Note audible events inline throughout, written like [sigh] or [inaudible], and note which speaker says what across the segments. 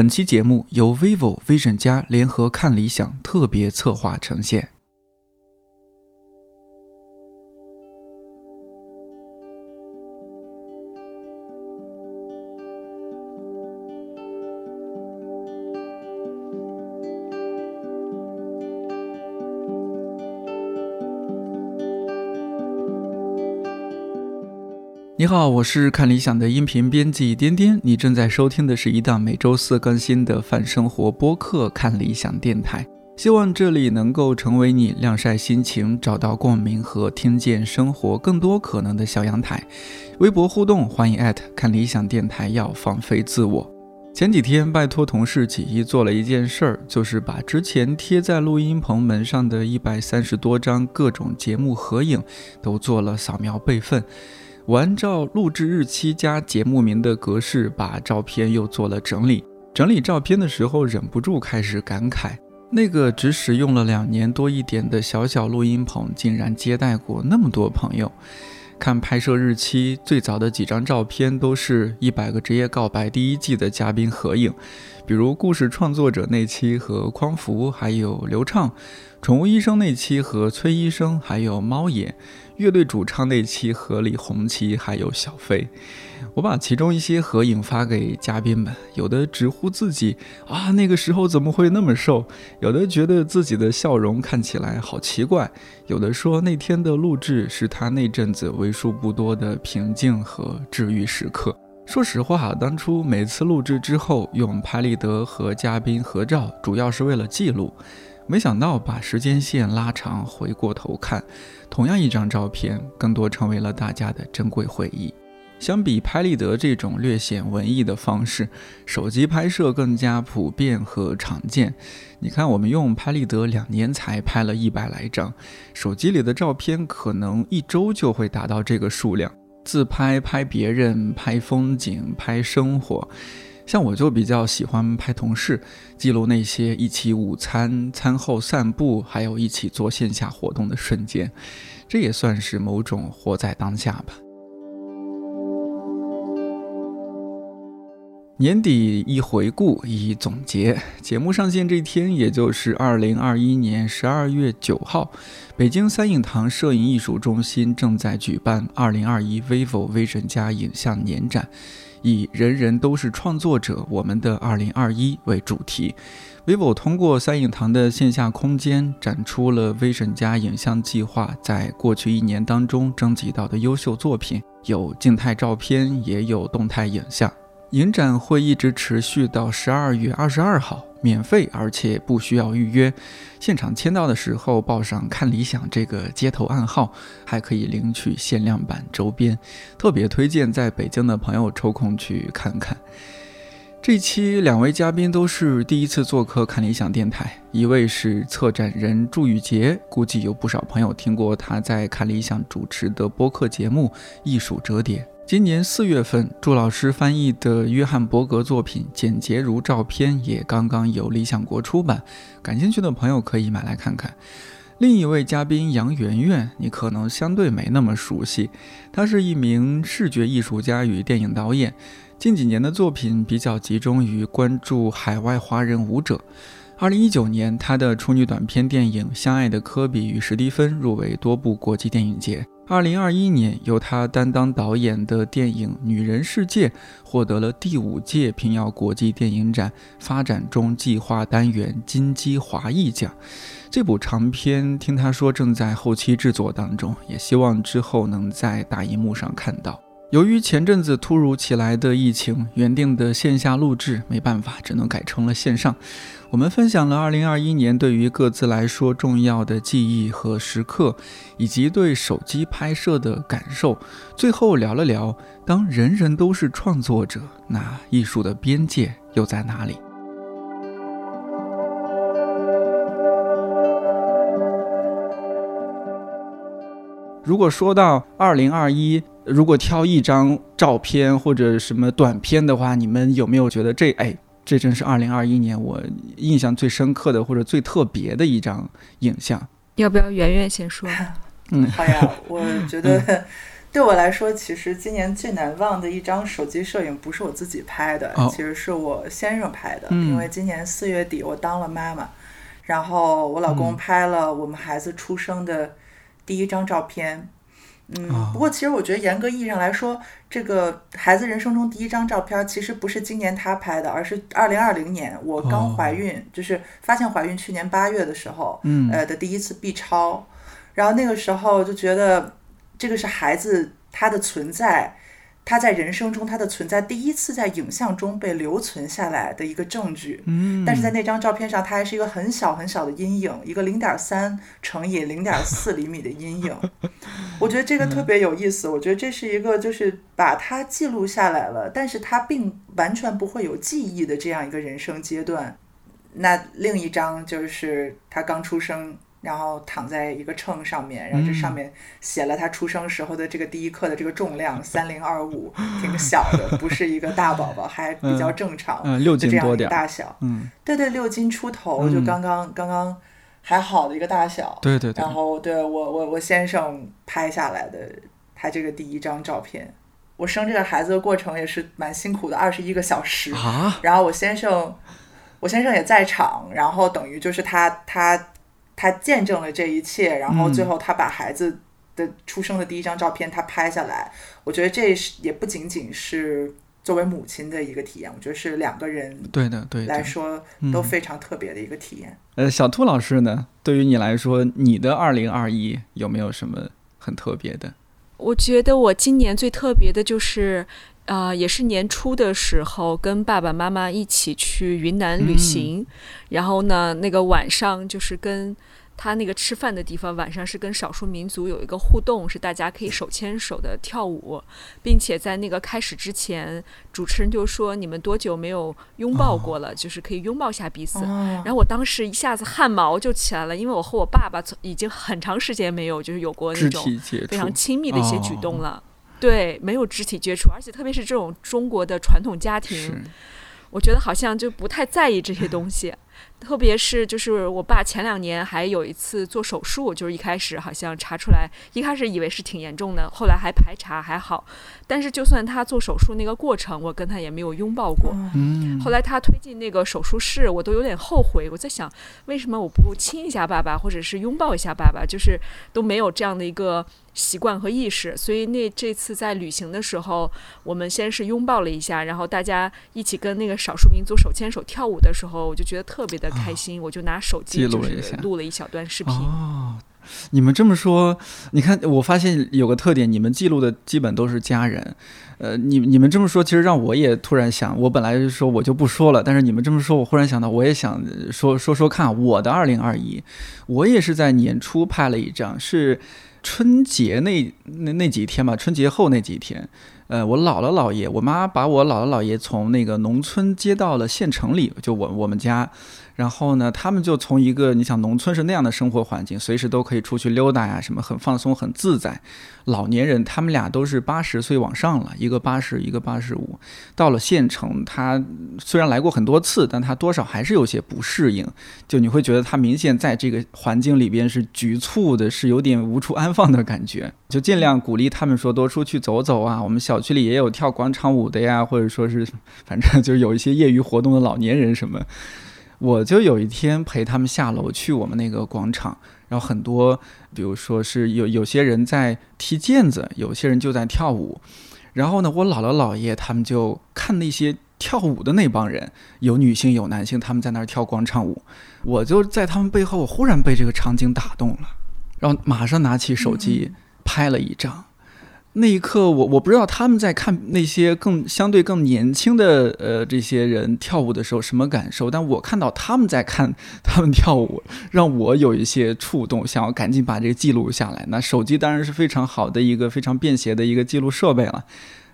Speaker 1: 本期节目由 vivo Vision 加联合看理想特别策划呈现。好，我是看理想的音频编辑颠颠。你正在收听的是一档每周四更新的泛生活播客《看理想电台》，希望这里能够成为你晾晒心情、找到共鸣和听见生活更多可能的小阳台。微博互动，欢迎艾特看理想电台。要放飞自我。前几天拜托同事起意做了一件事儿，就是把之前贴在录音棚门上的一百三十多张各种节目合影都做了扫描备份。我按照录制日期加节目名的格式，把照片又做了整理。整理照片的时候，忍不住开始感慨：那个只使用了两年多一点的小小录音棚，竟然接待过那么多朋友。看拍摄日期，最早的几张照片都是一百个职业告白第一季的嘉宾合影，比如故事创作者那期和匡福，还有刘畅；宠物医生那期和崔医生，还有猫爷。乐队主唱那期和李红旗还有小飞，我把其中一些合影发给嘉宾们，有的直呼自己啊那个时候怎么会那么瘦，有的觉得自己的笑容看起来好奇怪，有的说那天的录制是他那阵子为数不多的平静和治愈时刻。说实话，当初每次录制之后用拍立得和嘉宾合照，主要是为了记录。没想到把时间线拉长，回过头看，同样一张照片，更多成为了大家的珍贵回忆。相比拍立得这种略显文艺的方式，手机拍摄更加普遍和常见。你看，我们用拍立得两年才拍了一百来张，手机里的照片可能一周就会达到这个数量。自拍、拍别人、拍风景、拍生活。像我就比较喜欢拍同事，记录那些一起午餐、餐后散步，还有一起做线下活动的瞬间，这也算是某种活在当下吧。年底一回顾一总结，节目上线这一天，也就是二零二一年十二月九号，北京三影堂摄影艺术中心正在举办二零二一 vivo Vision 加影像年展。以“人人都是创作者，我们的 2021” 为主题，vivo 通过三影堂的线下空间展出了 Vision 加影像计划在过去一年当中征集到的优秀作品，有静态照片，也有动态影像。影展会一直持续到十二月二十二号，免费，而且不需要预约。现场签到的时候报上“看理想”这个街头暗号，还可以领取限量版周边。特别推荐在北京的朋友抽空去看看。这期两位嘉宾都是第一次做客看理想电台，一位是策展人祝宇杰，估计有不少朋友听过他在看理想主持的播客节目《艺术折叠》。今年四月份，祝老师翻译的约翰伯格作品《简洁如照片》也刚刚由理想国出版，感兴趣的朋友可以买来看看。另一位嘉宾杨媛媛，你可能相对没那么熟悉，她是一名视觉艺术家与电影导演，近几年的作品比较集中于关注海外华人舞者。二零一九年，她的处女短片电影《相爱的科比与史蒂芬》入围多部国际电影节。二零二一年，由他担当导演的电影《女人世界》获得了第五届平遥国际电影展发展中计划单元金鸡华裔奖。这部长片，听他说正在后期制作当中，也希望之后能在大荧幕上看到。由于前阵子突如其来的疫情，原定的线下录制没办法，只能改成了线上。我们分享了2021年对于各自来说重要的记忆和时刻，以及对手机拍摄的感受。最后聊了聊，当人人都是创作者，那艺术的边界又在哪里？如果说到2021，如果挑一张照片或者什么短片的话，你们有没有觉得这哎，这真是二零二一年我印象最深刻的或者最特别的一张影像？
Speaker 2: 要不要圆圆先说？[laughs]
Speaker 3: 嗯，好呀，我觉得 [laughs]
Speaker 2: 对我来说，其实今年最难忘的一张手机摄影不是我自己拍的，
Speaker 1: 哦
Speaker 2: 其实是我先生拍的。
Speaker 1: 嗯
Speaker 2: 因为今年四月底我当了妈妈，然后我老公
Speaker 1: 嗯
Speaker 2: 拍了我们孩子出生的第一张照片。嗯
Speaker 1: 哦，
Speaker 2: 不过其实我觉得严格意义上来说，这个孩子人生中第一张照片其实不是今年他拍的，而是二零二零年我刚
Speaker 1: 哦
Speaker 2: 怀孕，就是发现怀孕去年八月的时候，
Speaker 1: 嗯。
Speaker 2: 呃的第一次 B 超，然后那个时候就觉得这个是孩子他的存在，他在人生中他的存在第一次在影像中被留存下来的一个证据。
Speaker 1: 嗯，
Speaker 2: 但是在那张照片上，他还是一个很小很小的阴影，一个零点三乘以零点四厘米的阴影。[laughs] 我觉得这个特别有意思。我觉得这是一个就是把它记录下来了，但是他并完全不会有记忆的这样一个人生阶段。那另一张就是他刚出生，然后躺在一个秤上面，然后这上面写了他出生时候的这个第一克的这个重量三零二五，挺小的，不是一个大宝宝，还 [laughs] 比较正常。
Speaker 1: 嗯六斤多点，
Speaker 2: 大小，
Speaker 1: 嗯，
Speaker 2: 对对，六斤出头，就
Speaker 1: 嗯
Speaker 2: 刚刚刚刚还好的一个大小。
Speaker 1: 对对对
Speaker 2: 然，后对我我我先生拍下来的他这个第一张照片，我生这个孩子的过程也是蛮辛苦的，二十一个小时。
Speaker 1: 啊，
Speaker 2: 然后我先生，我先生也在场，然后等于就是他他他见证了这一切，然后最后他把孩子的出生的第一张照片他拍下来，我觉得这是也不仅仅是作为母亲的一个体验，我觉得是两个人
Speaker 1: 对的对。
Speaker 2: 来说
Speaker 1: 嗯
Speaker 2: 都非常特别的一个体验。
Speaker 1: 呃，小兔老师呢？对于你来说，你的二零二一有没有什么很特别的？
Speaker 3: 我觉得我今年最特别的就是，呃，也是年初的时候跟爸爸妈妈一起去云南旅行，然后呢，那个晚上就是跟他那个吃饭的地方，晚上是跟少数民族有一个互动，是大家可以手牵手的跳舞，并且在那个开始之前，主持人就说你们多久没有拥抱过了，就是可以拥抱一下彼此。
Speaker 2: 哦
Speaker 3: 然后我当时一下子汗毛就起来了，因为我和我爸爸从已经很长时间没有就是有过那种非常亲密的一些举动
Speaker 1: 哦
Speaker 3: 了。对，没有肢体接触，而且特别是这种中国的传统家庭，我觉得好像就不太在意这些东西。特别是就是我爸前两年还有一次做手术，就是一开始好像查出来，一开始以为是挺严重的，后来还排查还好。但是就算他做手术那个过程，我跟他也没有拥抱过。
Speaker 1: 嗯，
Speaker 3: 后来他推进那个手术室，我都有点后悔。我在想，为什么我不亲一下爸爸，或者是拥抱一下爸爸，就是都没有这样的一个习惯和意识。所以那这次在旅行的时候，我们先是拥抱了一下，然后大家一起跟那个少数民族手牵手跳舞的时候，我就觉得特别的开心。我就拿手机
Speaker 1: 记录
Speaker 3: 就是
Speaker 1: 了一下
Speaker 3: 录了一小段视频。
Speaker 1: 哦，你们这么说，你看，我发现有个特点，你们记录的基本都是家人。呃，你你们这么说，其实让我也突然想，我本来就说我就不说了，但是你们这么说，我忽然想到，我也想说说说看我的二零二一，我也是在年初拍了一张，是春节那那那几天吧，春节后那几天。呃，我姥姥姥爷，我妈把我姥姥姥爷从那个农村接到了县城里，就我我们家，然后呢，他们就从一个你想农村是那样的生活环境，随时都可以出去溜达呀，什么很放松很自在。老年人他们俩都是八十岁往上了，一个八十，一个八十五。到了县城，他虽然来过很多次，但他多少还是有些不适应。就你会觉得他明显在这个环境里边是局促的，是有点无处安放的感觉。就尽量鼓励他们说多出去走走啊。我们小区里也有跳广场舞的呀，或者说是反正就是有一些业余活动的老年人什么。我就有一天陪他们下楼去我们那个广场，然后很多，比如说是有有些人在踢毽子，有些人就在跳舞，然后呢，我姥姥姥爷他们就看那些跳舞的那帮人，有女性有男性，他们在那儿跳广场舞，我就在他们背后，我忽然被这个场景打动了，然后马上拿起手机拍了一张。那一刻我，我不知道他们在看那些更相对更年轻的呃这些人跳舞的时候什么感受，但我看到他们在看他们跳舞，让我有一些触动，想要赶紧把这个记录下来。那手机当然是非常好的一个非常便携的一个记录设备了。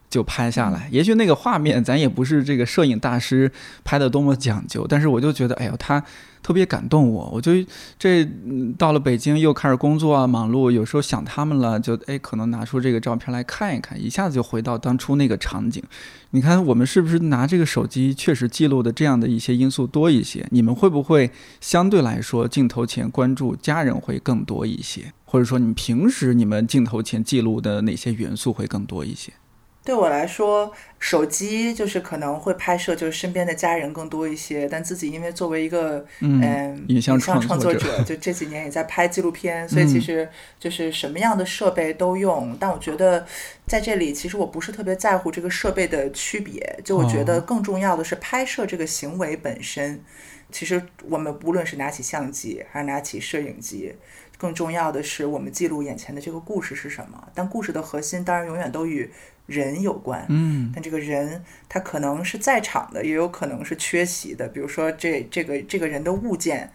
Speaker 1: 就拍下来，也许那个画面咱也不是这个摄影大师拍的多么讲究，但是我就觉得，哎呦，他特别感动我。我就这嗯到了北京又开始工作啊，忙碌，有时候想他们了，就哎可能拿出这个照片来看一看，一下子就回到当初那个场景。你看我们是不是拿这个手机确实记录的这样的一些因素多一些？你们会不会相对来说镜头前关注家人会更多一些？或或者说你平时你们镜头前记录的哪些元素会更多一些？
Speaker 2: 对我来说，手机就是可能会拍摄，就是身边的家人更多一些。但自己因为作为一个嗯
Speaker 1: 影像
Speaker 2: 创作
Speaker 1: 者，
Speaker 2: 就这几年也在拍纪录片，所以其实就是什么样的设备都用。但我觉得在这里，其实我不是特别在乎这个设备的区别。就我觉得更重要的是拍摄这个行为本身。其实我们无论是拿起相机还是拿起摄影机，更重要的是我们记录眼前的这个故事是什么。但故事的核心当然永远都与。人有关，
Speaker 1: 嗯，
Speaker 2: 但这个人他可能是在场的，也有可能是缺席的。比如说这这个这个人的物件，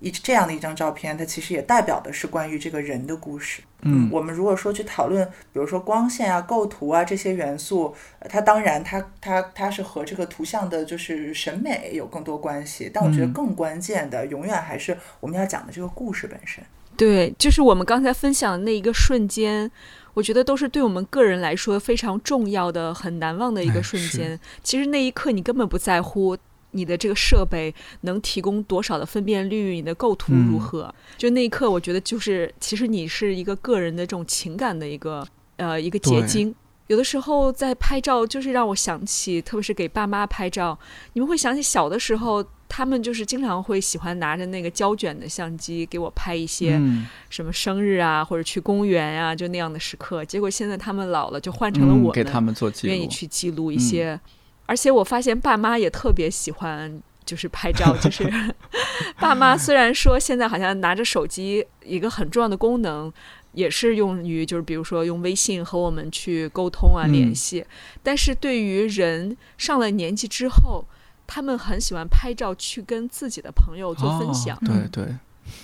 Speaker 2: 一这样的一张照片，它其实也代表的是关于这个人的故事。
Speaker 1: 嗯，
Speaker 2: 我们如果说去讨论，比如说光线啊、构图啊这些元素，它当然它它它是和这个图像的就是审美有更多关系。但我觉得更关键的，永远还是我们要讲的这个故事本身。
Speaker 3: 对，就是我们刚才分享的那一个瞬间。我觉得都是对我们个人来说非常重要的、很难忘的一个瞬间。其实那一刻你根本不在乎你的这个设备能提供多少的分辨率，你的构图如何。就那一刻，我觉得就是其实你是一个个人的这种情感的一个呃一个结晶。有的时候在拍照，就是让我想起，特别是给爸妈拍照，你们会想起小的时候。他们就是经常会喜欢拿着那个胶卷的相机给我拍一些什么生日啊，或者去公园啊，就那样的时刻。结果现在他们老了，就换成了我
Speaker 1: 给他们做记
Speaker 3: 录，愿意去记录一些。而且我发现爸妈也特别喜欢，就是拍照。就是 [laughs] 爸妈虽然说现在好像拿着手机，一个很重要的功能也是用于，就是比如说用微信和我们去沟通啊联系。但是对于人上了年纪之后，他们很喜欢拍照，去跟自己的朋友做分享。
Speaker 1: 对对，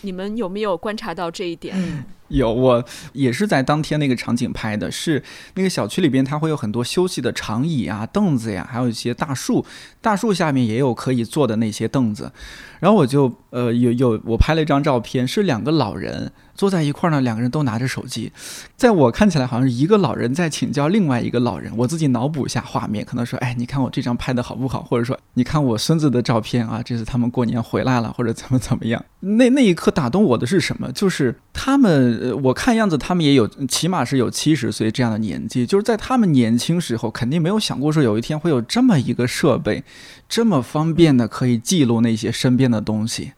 Speaker 3: 你们有没有观察到这一点？
Speaker 1: 有，我也是在当天那个场景拍的，是那个小区里边，它会有很多休息的长椅啊、凳子呀，还有一些大树，大树下面也有可以坐的那些凳子。然后我就呃有有我拍了一张照片，是两个老人。坐在一块儿呢，两个人都拿着手机，在我看起来好像是一个老人在请教另外一个老人。我自己脑补一下画面，可能说：“哎，你看我这张拍的好不好？”或者说：“你看我孙子的照片啊，这次他们过年回来了，或者怎么怎么样。”那那一刻打动我的是什么？就是他们，我看样子他们也有，起码是有七十岁这样的年纪。就是在他们年轻时候，肯定没有想过说有一天会有这么一个设备，这么方便的可以记录那些身边的东西。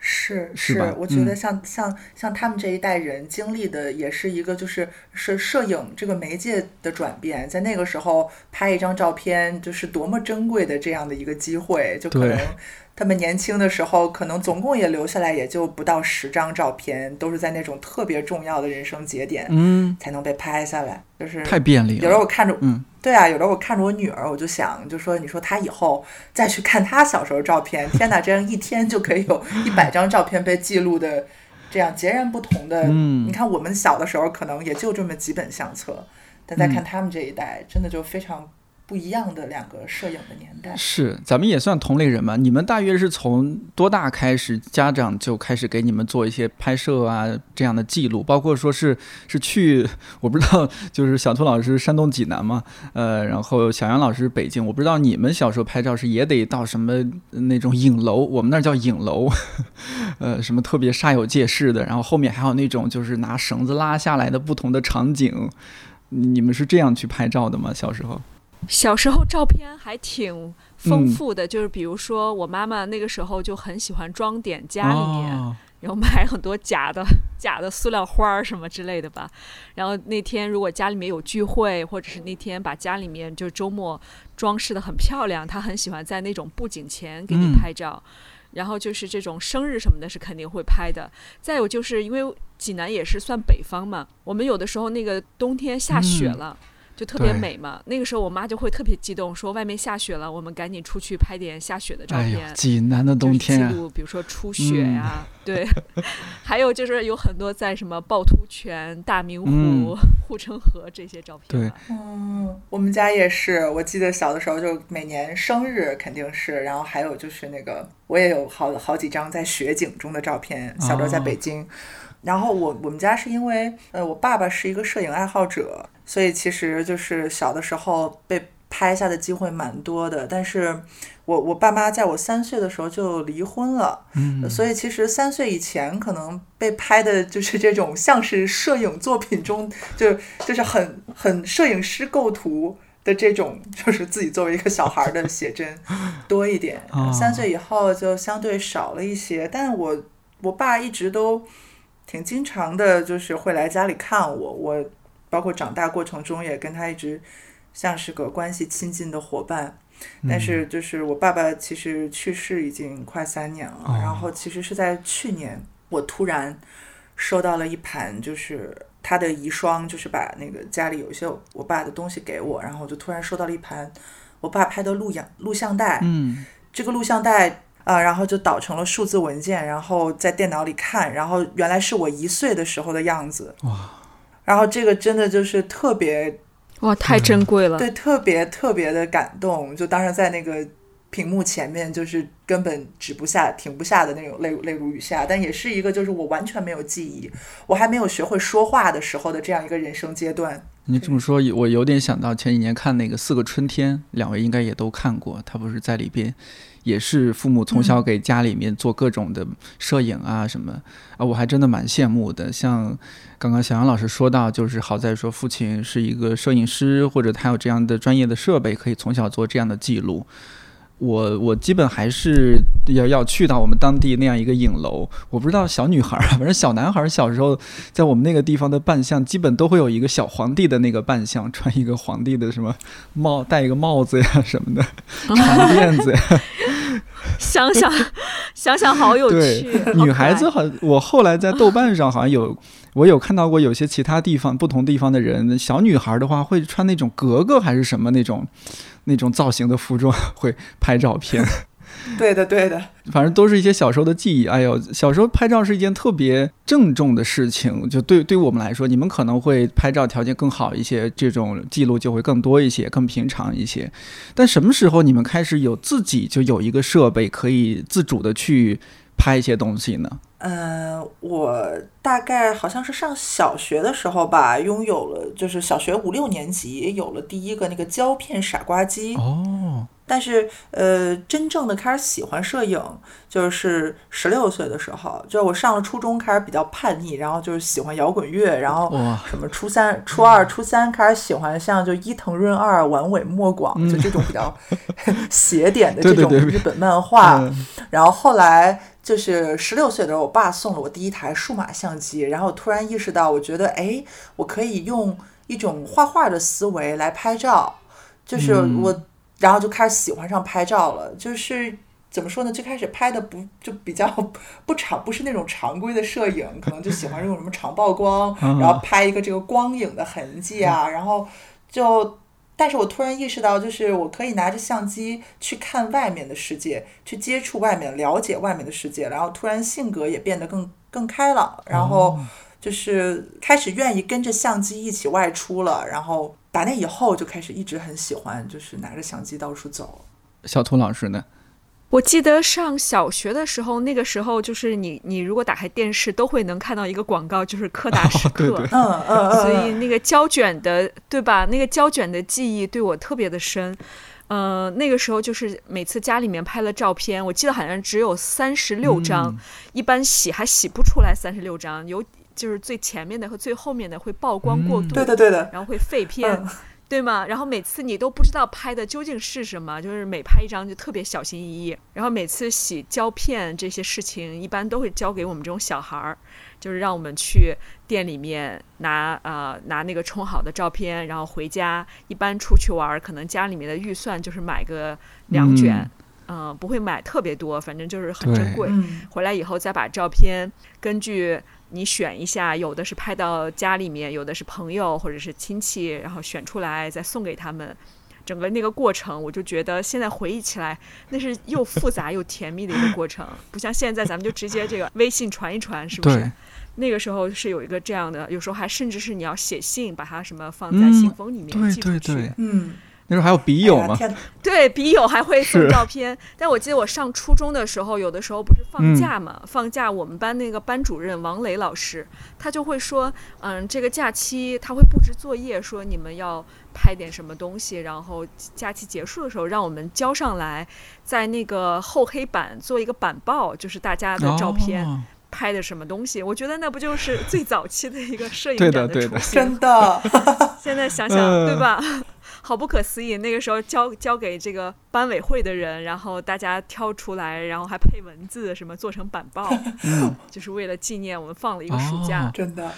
Speaker 2: 是是，我觉得像像像他们这一代人经历的也是一个就是是摄影这个媒介的转变，在那个时候拍一张照片就是多么珍贵的这样的一个机会，就可能。他们年轻的时候，可能总共也留下来也就不到十张照片，都是在那种特别重要的人生节点，
Speaker 1: 嗯，
Speaker 2: 才能被拍下来。就是
Speaker 1: 太便利了。
Speaker 2: 有时候我看着，
Speaker 1: 嗯，
Speaker 2: 对啊，有时候我看着我女儿，我就想，就说，你说她以后再去看她小时候照片，天哪，这样一天就可以有 [laughs] 一百张照片被记录的，这样截然不同的。
Speaker 1: 嗯，
Speaker 2: 你看我们小的时候可能也就这么几本相册，但再看他们这一代，真的就非常。不一样的两个摄影的年代
Speaker 1: 是，咱们也算同类人嘛。你们大约是从多大开始，家长就开始给你们做一些拍摄啊这样的记录？包括说是是去，我不知道，就是小兔老师山东济南嘛，呃，然后小杨老师北京，我不知道你们小时候拍照是也得到什么那种影楼，我们那儿叫影楼，[laughs] 呃，什么特别煞有介事的，然后后面还有那种就是拿绳子拉下来的不同的场景，你们是这样去拍照的吗？小时候？
Speaker 3: 小时候照片还挺丰富的，就是比如说我妈妈那个时候就很喜欢装点家里面，然后买很多假的 [laughs] 假的塑料花儿什么之类的吧。然后那天如果家里面有聚会，或者是那天把家里面就周末装饰的很漂亮，她很喜欢在那种布景前给你拍照。然后就是这种生日什么的，是肯定会拍的。再有就是因为济南也是算北方嘛，我们有的时候那个冬天下雪了。就特别美嘛，那个时候我妈就会特别激动，说外面下雪了，我们赶紧出去拍点下雪的照片。
Speaker 1: 济南的冬天，
Speaker 3: 记录比如说初雪呀，对，[laughs] 还有就是有很多在什么趵突泉、大明湖、护城河这些照片。
Speaker 1: 对，
Speaker 2: 嗯，我们家也是，我记得小的时候就每年生日肯定是，然后还有就是那个我也有好好几张在雪景中的照片，小时候在北京。然后我我们家是因为呃我爸爸是一个摄影爱好者，所以其实就是小的时候被拍下的机会蛮多的。但是我我爸妈在我三岁的时候就离婚了，
Speaker 1: 嗯，
Speaker 2: 所以其实三岁以前可能被拍的就是这种像是摄影作品中就就是很很摄影师构图。的这种就是自己作为一个小孩的写真多一点，三岁以后就相对少了一些。但我我爸一直都挺经常的，就是会来家里看我。我包括长大过程中也跟他一直像是个关系亲近的伙伴。但是就是我爸爸其实去世已经快三年了，然后其实是在去年，我突然收到了一盘就是。他的遗孀就是把那个家里有一些我爸的东西给我，然后我就突然收到了一盘我爸拍的录像录像带。
Speaker 1: 嗯，
Speaker 2: 这个录像带啊，然后就导成了数字文件，然后在电脑里看，然后原来是我一岁的时候的样子。
Speaker 1: 哇！
Speaker 2: 然后这个真的就是特别
Speaker 3: 哇，太珍贵了。
Speaker 2: 对，特别特别的感动。就当时在那个。屏幕前面就是根本止不下、停不下的那种泪泪如雨下，但也是一个就是我完全没有记忆，我还没有学会说话的时候的这样一个人生阶段。
Speaker 1: 你这么说，我有点想到前几年看那个《四个春天》，两位应该也都看过。他不是在里边，也是父母从小给家里面做各种的摄影啊什么啊，我还真的蛮羡慕的。像刚刚小杨老师说到，就是好在说父亲是一个摄影师，或者他有这样的专业的设备，可以从小做这样的记录。我我基本还是要要去到我们当地那样一个影楼。我不知道小女孩儿，反正小男孩儿小时候在我们那个地方的扮相，基本都会有一个小皇帝的那个扮相，穿一个皇帝的什么帽，戴一个帽子呀什么的，[laughs] 长辫子。
Speaker 3: 想 [laughs] 想想想，好有趣。
Speaker 1: 女孩子好，我后来在豆瓣上好像有，[laughs] 我有看到过有些其他地方不同地方的人，小女孩的话会穿那种格格还是什么那种。那种造型的服装会拍照片，[laughs]
Speaker 2: 对的对的，
Speaker 1: 反正都是一些小时候的记忆。哎呦，小时候拍照是一件特别郑重的事情，就对对我们来说，你们可能会拍照条件更好一些，这种记录就会更多一些，更平常一些。但什么时候你们开始有自己就有一个设备可以自主的去拍一些东西呢？
Speaker 2: 嗯，我大概好像是上小学的时候吧，拥有了，就是小学五六年级有了第一个那个胶片傻瓜机。
Speaker 1: 哦。
Speaker 2: 但是，呃，真正的开始喜欢摄影，就是十六岁的时候，就是我上了初中开始比较叛逆，然后就是喜欢摇滚乐，然后什么初三、初二、初三开始喜欢像就伊藤润二、丸尾莫广，就这种比较 [laughs] 邪点的这种日本漫画，然后后来。就是十六岁的时候，我爸送了我第一台数码相机，然后突然意识到，我觉得，哎，我可以用一种画画的思维来拍照，就是我，然后就开始喜欢上拍照了。就是怎么说呢？最开始拍的不就比较不常，不是那种常规的摄影，可能就喜欢用什么长曝光，然后拍一个这个光影的痕迹啊，然后就。但是我突然意识到，就是我可以拿着相机去看外面的世界，去接触外面，了解外面的世界，然后突然性格也变得更更开朗，然后就是开始愿意跟着相机一起外出了。然后打那以后就开始一直很喜欢，就是拿着相机到处走。
Speaker 1: 小图老师呢？
Speaker 3: 我记得上小学的时候，那个时候就是你，你如果打开电视，都会能看到一个广告，就是柯达 [laughs] 时刻。
Speaker 2: 嗯嗯
Speaker 3: 所以那个胶卷的，对吧？那个胶卷的记忆对我特别的深。呃，那个时候就是每次家里面拍了照片，我记得好像只有三十六张，一般洗还洗不出来三十六张，有就是最前面的和最后面的会曝光过度，
Speaker 2: 对的对的，
Speaker 3: 然后会废片。[laughs] 对吗？然后每次你都不知道拍的究竟是什么，就是每拍一张就特别小心翼翼。然后每次洗胶片这些事情，一般都会交给我们这种小孩儿，就是让我们去店里面拿呃拿那个冲好的照片，然后回家。一般出去玩，可能家里面的预算就是买个两卷，嗯，不会买特别多，反正就是很珍贵。回来以后再把照片根据。你选一下，有的是拍到家里面，有的是朋友或者是亲戚，然后选出来再送给他们。整个那个过程，我就觉得现在回忆起来，那是又复杂又甜蜜的一个过程，不像现在咱们就直接这个微信传一传，是不是？那个时候是有一个这样的，有时候还甚至是你要写信，把它什么放在信封里面寄出
Speaker 1: 去。
Speaker 2: 嗯。
Speaker 1: 那时候还有笔友吗？
Speaker 3: 对笔友还会送照片，但我记得我上初中的时候，有的时候不是放
Speaker 1: 嗯
Speaker 3: 假嘛，放假我们班那个班主任王磊老师，他就会说，嗯，这个假期他会布置作业，说你们要拍点什么东西，然后假期结束的时候让我们交上来，在那个厚黑板做一个板报，就是大家的照片。
Speaker 1: 哦
Speaker 3: 拍的什么东西？我觉得那不就是最早期的一个摄影展
Speaker 1: 的对的
Speaker 3: 雏形？
Speaker 2: 真的，[laughs]
Speaker 3: 现在想想，
Speaker 1: 嗯
Speaker 3: 对吧？好不可思议！那个时候交交给这个班委会的人，然后大家挑出来，然后还配文字，什么做成板报，[laughs]
Speaker 1: 嗯，
Speaker 3: 就是为了纪念我们放了一个暑假。
Speaker 1: 哦
Speaker 2: 真的。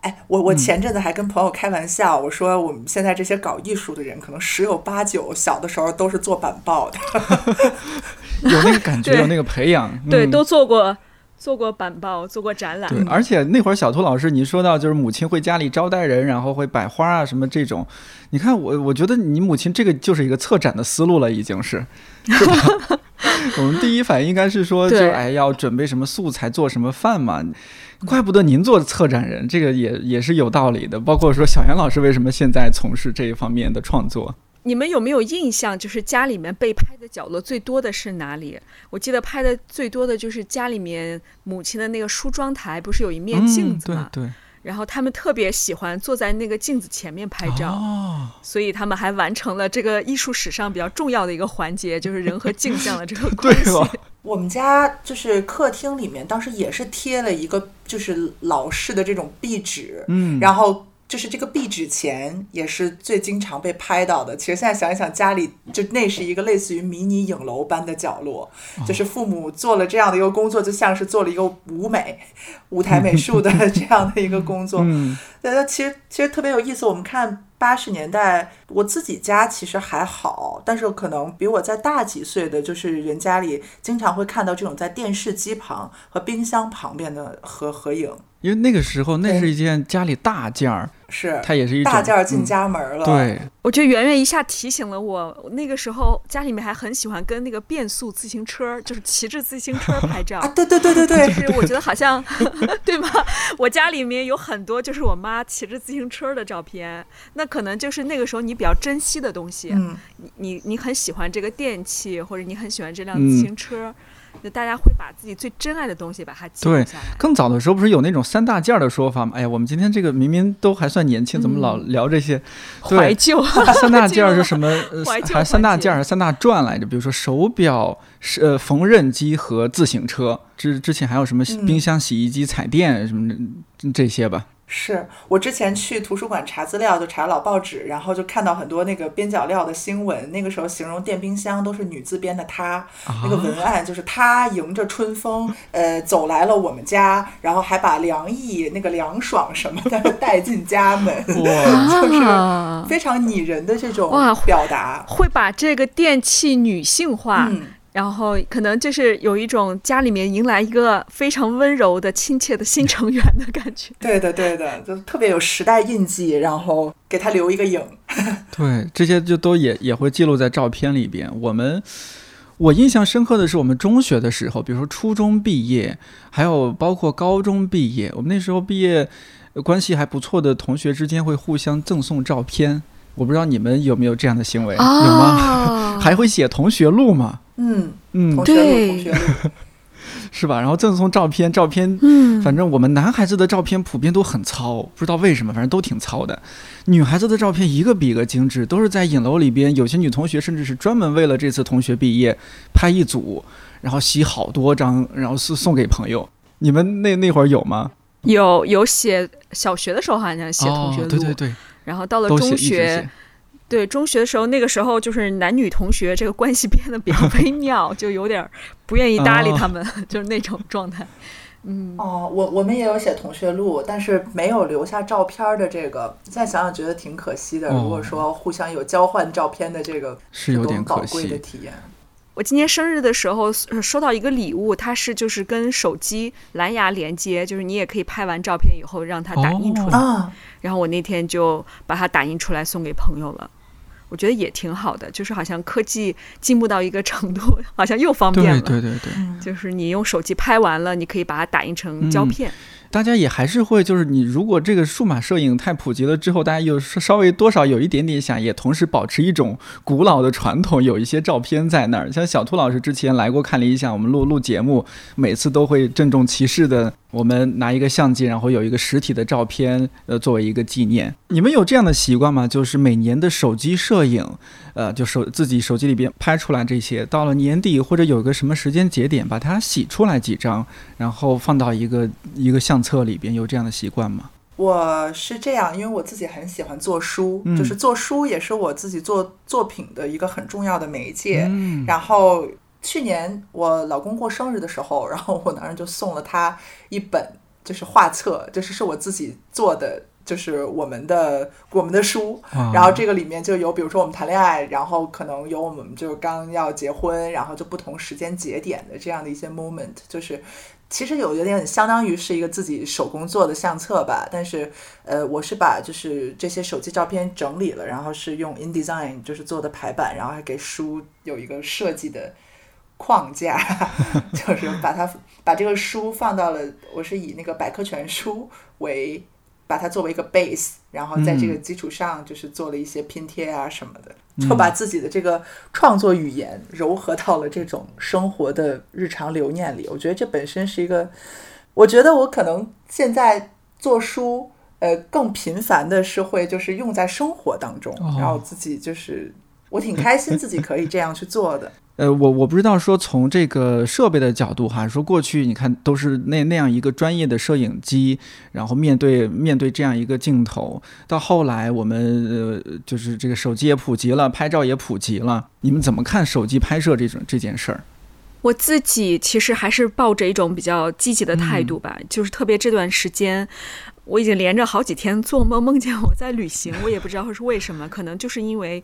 Speaker 2: 哎，我我前阵子还跟朋友开玩笑，我说我们现在这些搞艺术的人，可能十有八九小的时候都是做板报的。[laughs]
Speaker 1: 有那个感觉，[laughs] 有那个培养，
Speaker 3: 对，
Speaker 1: 嗯
Speaker 3: 都做过做过板报，做过展览。
Speaker 1: 对，而且那会儿小兔老师，你说到就是母亲会家里招待人，然后会摆花啊什么这种，你看我，我觉得你母亲这个就是一个策展的思路了，已经是，是吧？[laughs] 我们第一反应应该是说，就
Speaker 3: 对
Speaker 1: 哎要准备什么素材，做什么饭嘛。怪不得您做策展人，这个也也是有道理的。包括说小杨老师为什么现在从事这一方面的创作，
Speaker 3: 你们有没有印象？就是家里面被拍的角落最多的是哪里？我记得拍的最多的就是家里面母亲的那个梳妆台，不是有一面镜子嘛？
Speaker 1: 嗯、对对，
Speaker 3: 然后他们特别喜欢坐在那个镜子前面拍照。
Speaker 1: 哦，
Speaker 3: 所以他们还完成了这个艺术史上比较重要的一个环节，就是人和镜像的这个
Speaker 1: 对 [laughs]
Speaker 3: 关系。
Speaker 1: 哦 [laughs]
Speaker 2: 我们家就是客厅里面，当时也是贴了一个就是老式的这种壁纸，
Speaker 1: 嗯，
Speaker 2: 然后就是这个壁纸前也是最经常被拍到的。其实现在想一想，家里就那是一个类似于迷你影楼般的角落，就是父母做了这样的一个工作，就像是做了一个舞美、舞台美术的 [laughs] 这样的一个工作。
Speaker 1: 嗯
Speaker 2: 对，那其实其实特别有意思。我们看八十年代，我自己家其实还好，但是可能比我再大几岁的，就是人家里经常会看到这种在电视机旁和冰箱旁边的合合影，
Speaker 1: 因为那个时候那是一件家里大件儿，
Speaker 2: 是
Speaker 1: 它也是一
Speaker 2: 大件儿进
Speaker 1: 嗯
Speaker 2: 家门了。
Speaker 1: 对，
Speaker 3: 我觉得圆圆一下提醒了我，那个时候家里面还很喜欢跟那个变速自行车，就是骑着自行车拍照
Speaker 2: 啊，。对对对对对
Speaker 3: 就，是我觉得好像，[laughs] 对吧？我家里面有很多就是我妈骑着自行车的照片，那可能就是那个时候你比较珍惜的东西。
Speaker 2: 嗯，
Speaker 3: 你你你很喜欢这个电器，或者你很喜欢这辆
Speaker 1: 嗯
Speaker 3: 自行车，那大家会把自己最珍爱的东西把它记下来。
Speaker 1: 更早的时候不是有那种三大件儿的说法吗？哎呀，我们今天这个明明都还算年轻，怎么老聊这些？对
Speaker 3: 怀旧，[laughs]
Speaker 1: 三大件儿 [laughs] 是什么？还三大件儿，三大转来着。比如说手表、是呃缝纫机和自行车。之之前还有什么
Speaker 2: 嗯
Speaker 1: 冰箱、洗衣机、彩电什么的这些吧？
Speaker 2: 是我之前去图书馆查资料，就查老报纸，然后就看到很多那个边角料的新闻。那个时候形容电冰箱都是女字边的“她”，那个文案就是她迎着春风，呃，走来了我们家，然后还把凉意、那个凉爽什么的 [laughs] 带进家门，
Speaker 1: 哇，[laughs]
Speaker 2: 就是
Speaker 3: 啊，
Speaker 2: 非常拟人的这种
Speaker 3: 哇
Speaker 2: 表达。
Speaker 3: 会把这个电器女性化，
Speaker 2: 嗯，
Speaker 3: 然后可能就是有一种家里面迎来一个非常温柔的、亲切的新成员的感觉。[laughs]
Speaker 2: 对的，对的，就特别有时代印记，然后给他留一个影。[laughs]
Speaker 1: 对，这些就都也也会记录在照片里边。我们我印象深刻的是我们中学的时候，比如说初中毕业，还有包括高中毕业，我们那时候毕业呃关系还不错的同学之间会互相赠送照片。我不知道你们有没有这样的行为，有吗？
Speaker 3: 啊，[laughs]
Speaker 1: 还会写同学录吗？
Speaker 2: 嗯，
Speaker 1: 嗯
Speaker 2: 同，学录，
Speaker 3: 对
Speaker 2: 同学录。[laughs]
Speaker 1: 是吧？然后赠送照片，照片
Speaker 3: 嗯，
Speaker 1: 反正我们男孩子的照片普遍都很糙，不知道为什么，反正都挺糙的。女孩子的照片一个比一个精致，都是在影楼里边，有些女同学甚至是专门为了这次同学毕业拍一组，然后洗好多张，然后是送给朋友。你们那那会儿有吗？
Speaker 3: 有有写小学的时候好像写同学录，
Speaker 1: 哦，对对对，
Speaker 3: 然后到了中学，。对中学的时候，那个时候就是男女同学这个关系变得比较微 [laughs] 妙，就有点儿不愿意搭理
Speaker 1: 哦
Speaker 3: 他们，[laughs] 就是那种状态。嗯，
Speaker 2: 哦，我我们也有写同学录，但是没有留下照片的这个。现在想想觉得挺可惜的。
Speaker 1: 哦
Speaker 2: 如果说互相有交换照片的这个，
Speaker 1: 是有点
Speaker 2: 宝贵的。体验。
Speaker 3: 我今年生日的时候呃收到一个礼物，它是就是跟手机蓝牙连接，就是你也可以拍完照片以后让它打印出来。然后我那天就把它打印出来送给朋友了。我我觉得也挺好的，就是好像科技进步到一个程度，好像又方便了。
Speaker 1: 对对对对，
Speaker 3: 就是你用手机拍完了，你可以把它打印成胶片。
Speaker 1: 大家也还是会，就是你如果这个数码摄影太普及了之后，大家有稍微多少有一点点想，也同时保持一种古老的传统，有一些照片在那儿。像小兔老师之前来过看了一下，我们录录节目，每次都会郑重其事的。我们拿一个相机，然后有一个实体的照片，呃，作为一个纪念。你们有这样的习惯吗？就是每年的手机摄影，呃，就手自己手机里边拍出来这些，到了年底或者有个什么时间节点，把它洗出来几张，然后放到一个一个相册里边，有这样的习惯吗？
Speaker 2: 我是这样，因为我自己很喜欢做书，就是做书也是我自己做作品的一个很重要的媒介。然后。去年我老公过生日的时候，然后我男人就送了他一本，就是画册，就是是我自己做的，就是我们的我们的书。然后这个里面就有，比如说我们谈恋爱，然后可能有我们就是刚要结婚，然后就不同时间节点的这样的一些 moment，就是其实有一点相当于是一个自己手工做的相册吧。但是呃，我是把就是这些手机照片整理了，然后是用 InDesign 就是做的排版，然后还给书有一个设计的。框架 [laughs] 就是把它把这个书放到了，我是以那个百科全书为把它作为一个 base，然后在这个基础上就是做了一些拼贴啊什么的，就把自己的这个创作语言糅合到了这种生活的日常留念里。我觉得这本身是一个，我觉得我可能现在做书，呃，更频繁的是会就是用在生活当中，然后自己就是我挺开心自己可以这样去做的。
Speaker 1: 呃，我我不知道说从这个设备的角度哈，说过去你看都是那那样一个专业的摄影机，然后面对面对这样一个镜头，到后来我们呃就是这个手机也普及了，拍照也普及了，你们怎么看手机拍摄这种这件事儿？
Speaker 3: 我自己其实还是抱着一种比较积极的态度吧，就是特别这段时间，我已经连着好几天做梦梦见我在旅行，我也不知道是为什么，可能就是因为。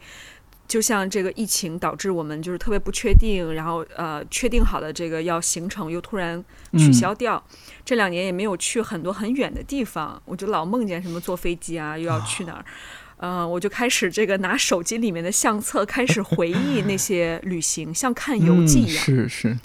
Speaker 3: 就像这个疫情导致我们就是特别不确定，然后呃确定好的这个要行程又突然取消掉，这两年也没有去很多很远的地方，我就老梦见什么坐飞机啊又要去哪儿，呃我就开始这个拿手机里面的相册开始回忆那些旅行，像看游记一样。
Speaker 1: 是是，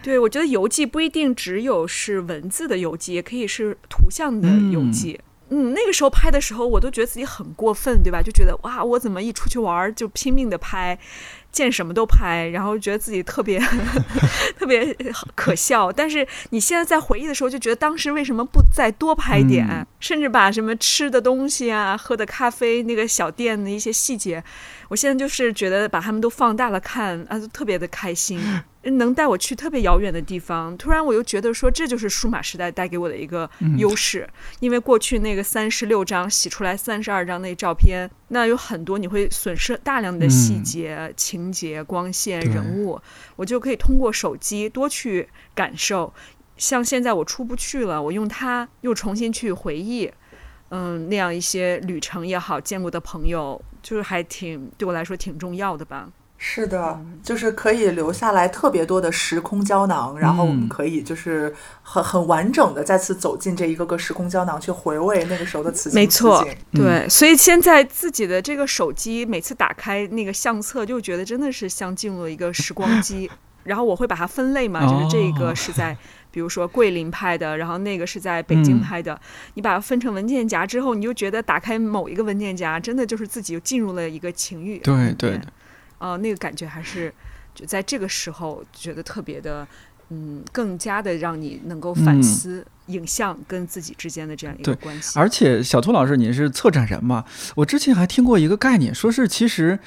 Speaker 3: 对我觉得游记不一定只有是文字的游记，也可以是图像的游记。嗯，那个时候拍的时候，我都觉得自己很过分，对吧？就觉得哇，我怎么一出去玩就拼命的拍，见什么都拍，然后觉得自己特别 [laughs] 特别可笑。但是你现在在回忆的时候，就觉得当时为什么不再多拍点？甚至把什么吃的东西啊、喝的咖啡、那个小店的一些细节，我现在就是觉得把他们都放大了看啊，特别的开心。能带我去特别遥远的地方，突然我又觉得说这就是数码时代带给我的一个优势，因为过去那个三十六张洗出来三十二张那照片，那有很多你会损失大量的细节、情节、光线、人物，我就可以通过手机多去感受。像现在我出不去了，我用它又重新去回忆，嗯，那样一些旅程也好，见过的朋友，就是还挺对我来说挺重要的吧。
Speaker 2: 是的，就是可以留下来特别多的时空胶囊，然后我们可以就是很很完整的再次走进这一个个时空胶囊，去回味那个时候的此情
Speaker 3: 没错，对，所以现在自己的这个手机每次打开那个相册，就觉得真的是像进入了一个时光机。[laughs] 然后我会把它分类嘛，就是这个是在比如说桂林拍的，然后那个是在北京拍的。你把它分成文件夹之后，你就觉得打开某一个文件夹，真的就是自己进入了一个情欲。
Speaker 1: 对对。
Speaker 3: 呃，那个感觉还是就在这个时候觉得特别的，嗯，更加的让你能够反思影像跟自己之间的这样一个关系。
Speaker 1: 而且小兔老师，您是策展人嘛？我之前还听过一个概念，说是其实，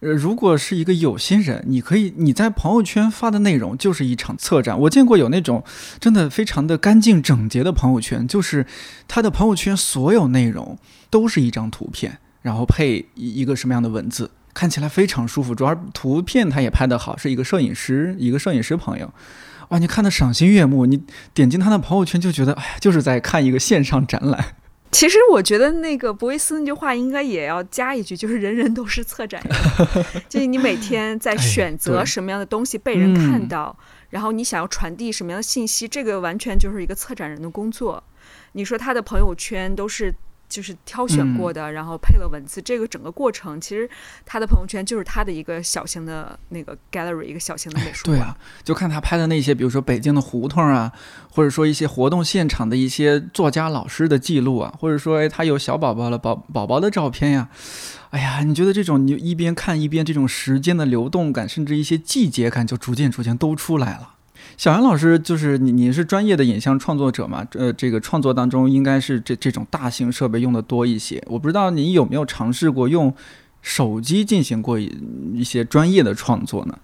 Speaker 1: 呃，如果是一个有心人，你可以你在朋友圈发的内容就是一场策展。我见过有那种真的非常的干净整洁的朋友圈，就是他的朋友圈所有内容都是一张图片，然后配一个什么样的文字。看起来非常舒服，主要图片他也拍得好，是一个摄影师，一个摄影师朋友，哇，你看的赏心悦目，你点进他的朋友圈就觉得，哎，就是在看一个线上展览。
Speaker 3: 其实我觉得那个博维斯那句话应该也要加一句，就是人人都是策展人，[laughs] 就是你每天在选择什么样的东西被人看到，然后你想要传递什么样的信息，这个完全就是一个策展人的工作。你说他的朋友圈都是。就是挑选过的，然后配了文字，这个整个过程其实他的朋友圈就是他的一个小型的那个 gallery，一个小型的美术馆。
Speaker 1: 对啊，就看他拍的那些，比如说北京的胡同啊，或者说一些活动现场的一些作家老师的记录啊，或者说哎他有小宝宝了宝宝宝的照片呀，哎呀，你觉得这种你一边看一边这种时间的流动感，甚至一些季节感，就逐渐逐渐都出来了。小杨老师，就是你，你是专业的影像创作者嘛？呃，这个创作当中应该是这这种大型设备用的多一些。我不知道你有没有尝试过用手机进行过一些专业的创作呢？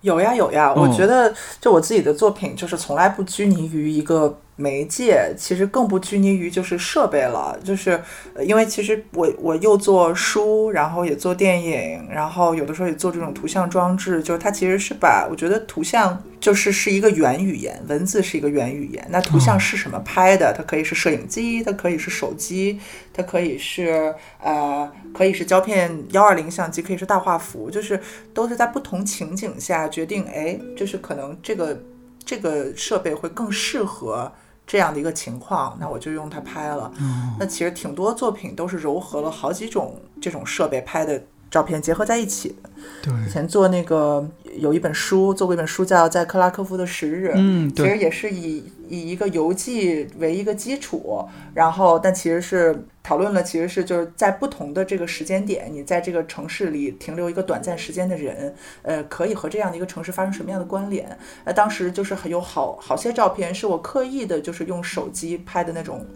Speaker 2: 有呀有呀，我觉得就我自己的作品，就是从来不拘泥于一个。媒介其实更不拘泥于就是设备了，就是因为其实我我又做书，然后也做电影，然后有的时候也做这种图像装置，就是它其实是把我觉得图像就是是一个元语言，文字是一个元语言。那图像是什么拍的？它可以是摄影机，它可以是手机，它可以是呃可以是胶片幺二零相机，可以是大画幅，就是都是在不同情景下决定，哎，就是可能这个这个设备会更适合。这样的一个情况，那我就用它拍了。那其实挺多作品都是糅合了好几种这种设备拍的照片结合在一起的。
Speaker 1: 对，
Speaker 2: 以前做那个有一本书，做过一本书叫《在克拉科夫的十日》，
Speaker 1: 嗯，
Speaker 2: 其实也是以以一个游记为一个基础，然后但其实是讨论了，其实是就是在不同的这个时间点，你在这个城市里停留一个短暂时间的人，呃，可以和这样的一个城市发生什么样的关联？呃，当时就是很有好好些照片是我刻意的，就是用手机拍的那种，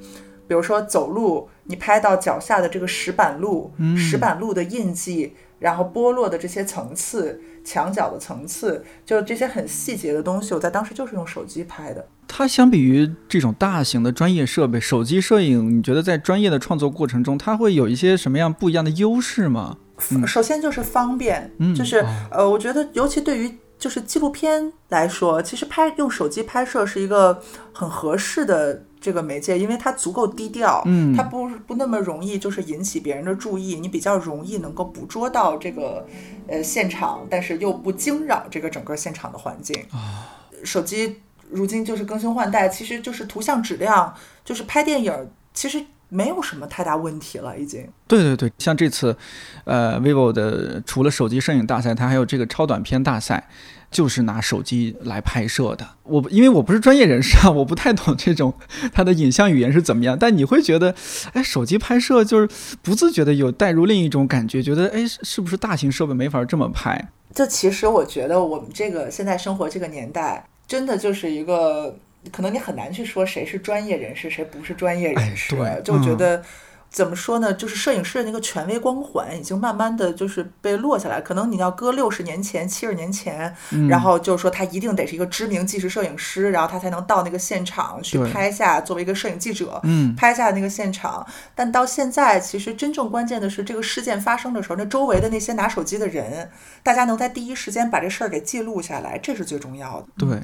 Speaker 2: 比如说走路，你拍到脚下的这个石板路，石板路的印记。然后剥落的这些层次，墙角的层次，就是这些很细节的东西，我在当时就是用手机拍的。
Speaker 1: 它相比于这种大型的专业设备，手机摄影，你觉得在专业的创作过程中，它会有一些什么样不一样的优势吗？
Speaker 2: 首先就是方便，就是呃，我觉得尤其对于就是纪录片来说，其实拍用手机拍摄是一个很合适的。这个媒介，因为它足够低调，
Speaker 1: 嗯，
Speaker 2: 它不不那么容易就是引起别人的注意，你比较容易能够捕捉到这个呃现场，但是又不惊扰这个整个现场的环境
Speaker 1: 啊。
Speaker 2: 手机如今就是更新换代，其实就是图像质量，就是拍电影其实没有什么太大问题了，已经。
Speaker 1: 对对对，像这次，呃，vivo 的除了手机摄影大赛，它还有这个超短片大赛。就是拿手机来拍摄的，我因为我不是专业人士啊，我不太懂这种它的影像语言是怎么样。但你会觉得，哎，手机拍摄就是不自觉的有带入另一种感觉，觉得哎，是不是大型设备没法这么拍？
Speaker 2: 就其实我觉得我们这个现在生活这个年代，真的就是一个可能你很难去说谁是专业人士，谁不是专业人士，对就觉得。怎么说呢？就是摄影师的那个权威光环已经慢慢的就是被落下来。可能你要搁六十年前、七十年前，然后就说他一定得是一个知名纪实摄影师，然后他才能到那个现场去拍下，作为一个摄影记者，拍下那个现场。但到现在，其实真正关键的是这个事件发生的时候，那周围的那些拿手机的人，大家能在第一时间把这事儿给记录下来，这是最重要的。
Speaker 1: 对，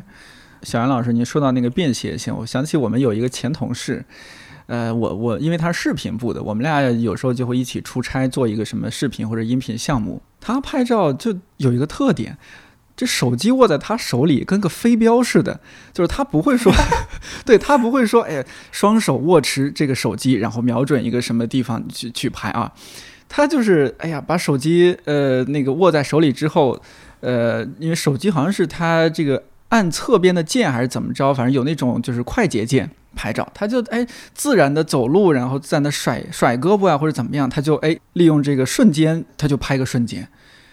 Speaker 1: 小杨老师，您说到那个便携性，我想起我们有一个前同事。呃，我我因为他是视频部的，我们俩有时候就会一起出差做一个什么视频或者音频项目。他拍照就有一个特点，这手机握在他手里跟个飞镖似的，就是他不会说，[laughs] 对他不会说，哎，双手握持这个手机，然后瞄准一个什么地方去去拍啊。他就是哎呀，把手机呃那个握在手里之后，呃，因为手机好像是他这个按侧边的键还是怎么着，反正有那种就是快捷键。拍照，他就哎自然的走路，然后在那甩甩胳膊啊，或者怎么样，他就哎利用这个瞬间，他就拍个瞬间，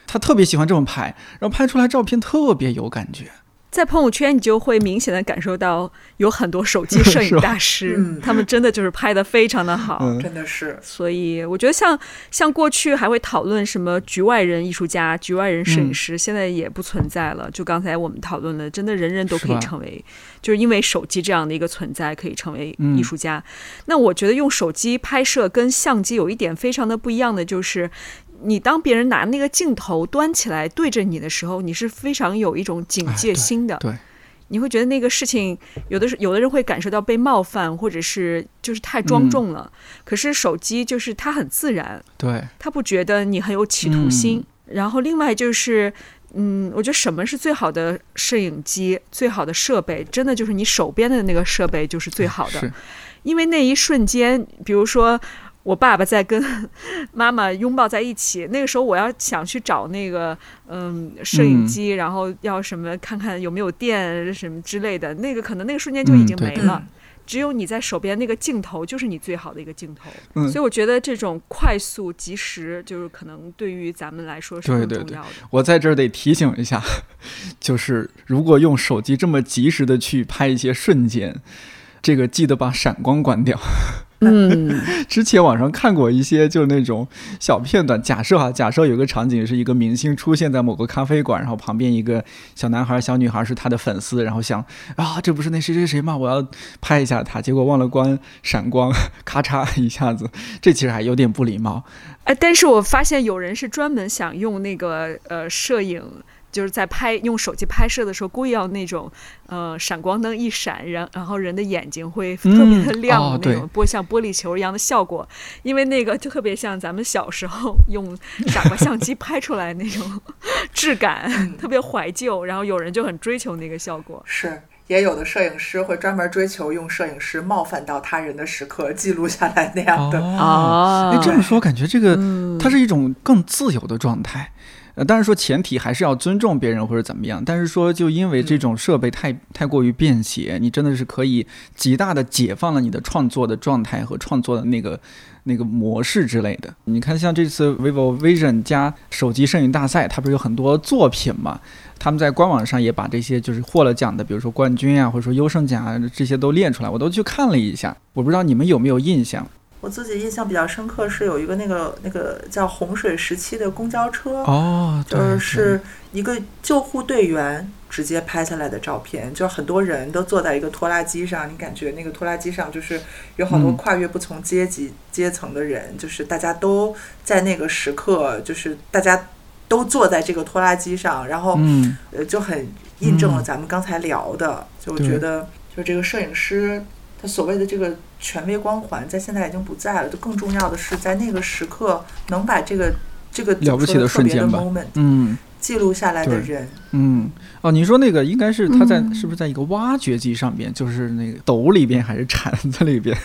Speaker 1: 他特别喜欢这么拍，然后拍出来照片特别有感觉。
Speaker 3: 在朋友圈，你就会明显的感受到有很多手机摄影 [laughs] 大师，他们真的就是拍的非常的好，
Speaker 2: 真的是。
Speaker 3: 所以我觉得，像像过去还会讨论什么局外人艺术家、局外人摄影师，现在也不存在了。就刚才我们讨论的，真的人人都可以成为，就是因为手机这样的一个存在，可以成为艺术家。那我觉得用手机拍摄跟相机有一点非常的不一样的就是。你当别人拿那个镜头端起来对着你的时候，你是非常有一种警戒心的。
Speaker 1: 对，
Speaker 3: 你会觉得那个事情有的是有的人会感受到被冒犯，或者是就是太庄重了。可是手机就是它很自然，
Speaker 1: 对，
Speaker 3: 他不觉得你很有企图心。然后另外就是，嗯，我觉得什么是最好的摄影机、最好的设备，真的就是你手边的那个设备就是最好的，因为那一瞬间，比如说。我爸爸在跟 [laughs] 妈妈拥抱在一起。那个时候我要想去找那个嗯摄影机，然后要什么看看有没有电什么之类的，那个可能那个瞬间就已经没了。只有你在手边那个镜头，就是你最好的一个镜头。
Speaker 1: 嗯，
Speaker 3: 所以我觉得这种快速、及时，就是可能对于咱们来说是更重要的。
Speaker 1: 我在这儿得提醒一下，[laughs] 就是如果用手机这么及时的去拍一些瞬间，这个记得把闪光关掉。[laughs]
Speaker 3: 嗯，[laughs]
Speaker 1: 之前网上看过一些，就是那种小片段。假设哈，假设有个场景是一个明星出现在某个咖啡馆，然后旁边一个小男孩、小女孩是他的粉丝，然后想啊，这不是那谁谁谁吗？我要拍一下他，结果忘了关闪光，[laughs] 咔嚓一下子，这其实还有点不礼貌。
Speaker 3: 哎，但是我发现有人是专门想用那个呃摄影。就是在拍用手机拍摄的时候，故意要那种，呃，闪光灯一闪，然然后人的眼睛会特别的亮的那种，玻像玻璃球一样的效果，因为那个就特别像咱们小时候用 [laughs] 傻瓜相机拍出来那种质感，特别怀旧。然后有人就很追求那个效果。
Speaker 2: 是，也有的摄影师会专门追求用摄影师冒犯到他人的时刻记录下来那样的。
Speaker 3: 啊，
Speaker 1: 你这么说，感觉这个它是一种更自由的状态。呃，当然说前提还是要尊重别人或者怎么样，但是说就因为这种设备太太过于便携，你真的是可以极大的解放了你的创作的状态和创作的那个那个模式之类的。你看，像这次 vivo Vision 加手机摄影大赛，它不是有很多作品嘛？他们在官网上也把这些就是获了奖的，比如说冠军啊，或者说优胜奖啊，这些都列出来，我都去看了一下。我不知道你们有没有印象。
Speaker 2: 我自己印象比较深刻是有一个那个那个叫洪水时期的公交车
Speaker 1: 哦，
Speaker 2: 就是一个救护队员直接拍下来的照片，就很多人都坐在一个拖拉机上，你感觉那个拖拉机上就是有好多跨越不同阶级阶层的人，就是大家都在那个时刻，就是大家都坐在这个拖拉机上，然后呃就很印证了咱们刚才聊的，就我觉得就这个摄影师。他所谓的这个权威光环，在现在已经不在了。就更重要的是，在那个时刻能把这个这个
Speaker 1: 了不起的瞬间吧，嗯，
Speaker 2: 记录下来的人，
Speaker 1: 嗯，哦，你说那个应该是他在是不是在一个挖掘机上边，就是那个斗里边还是铲子里边？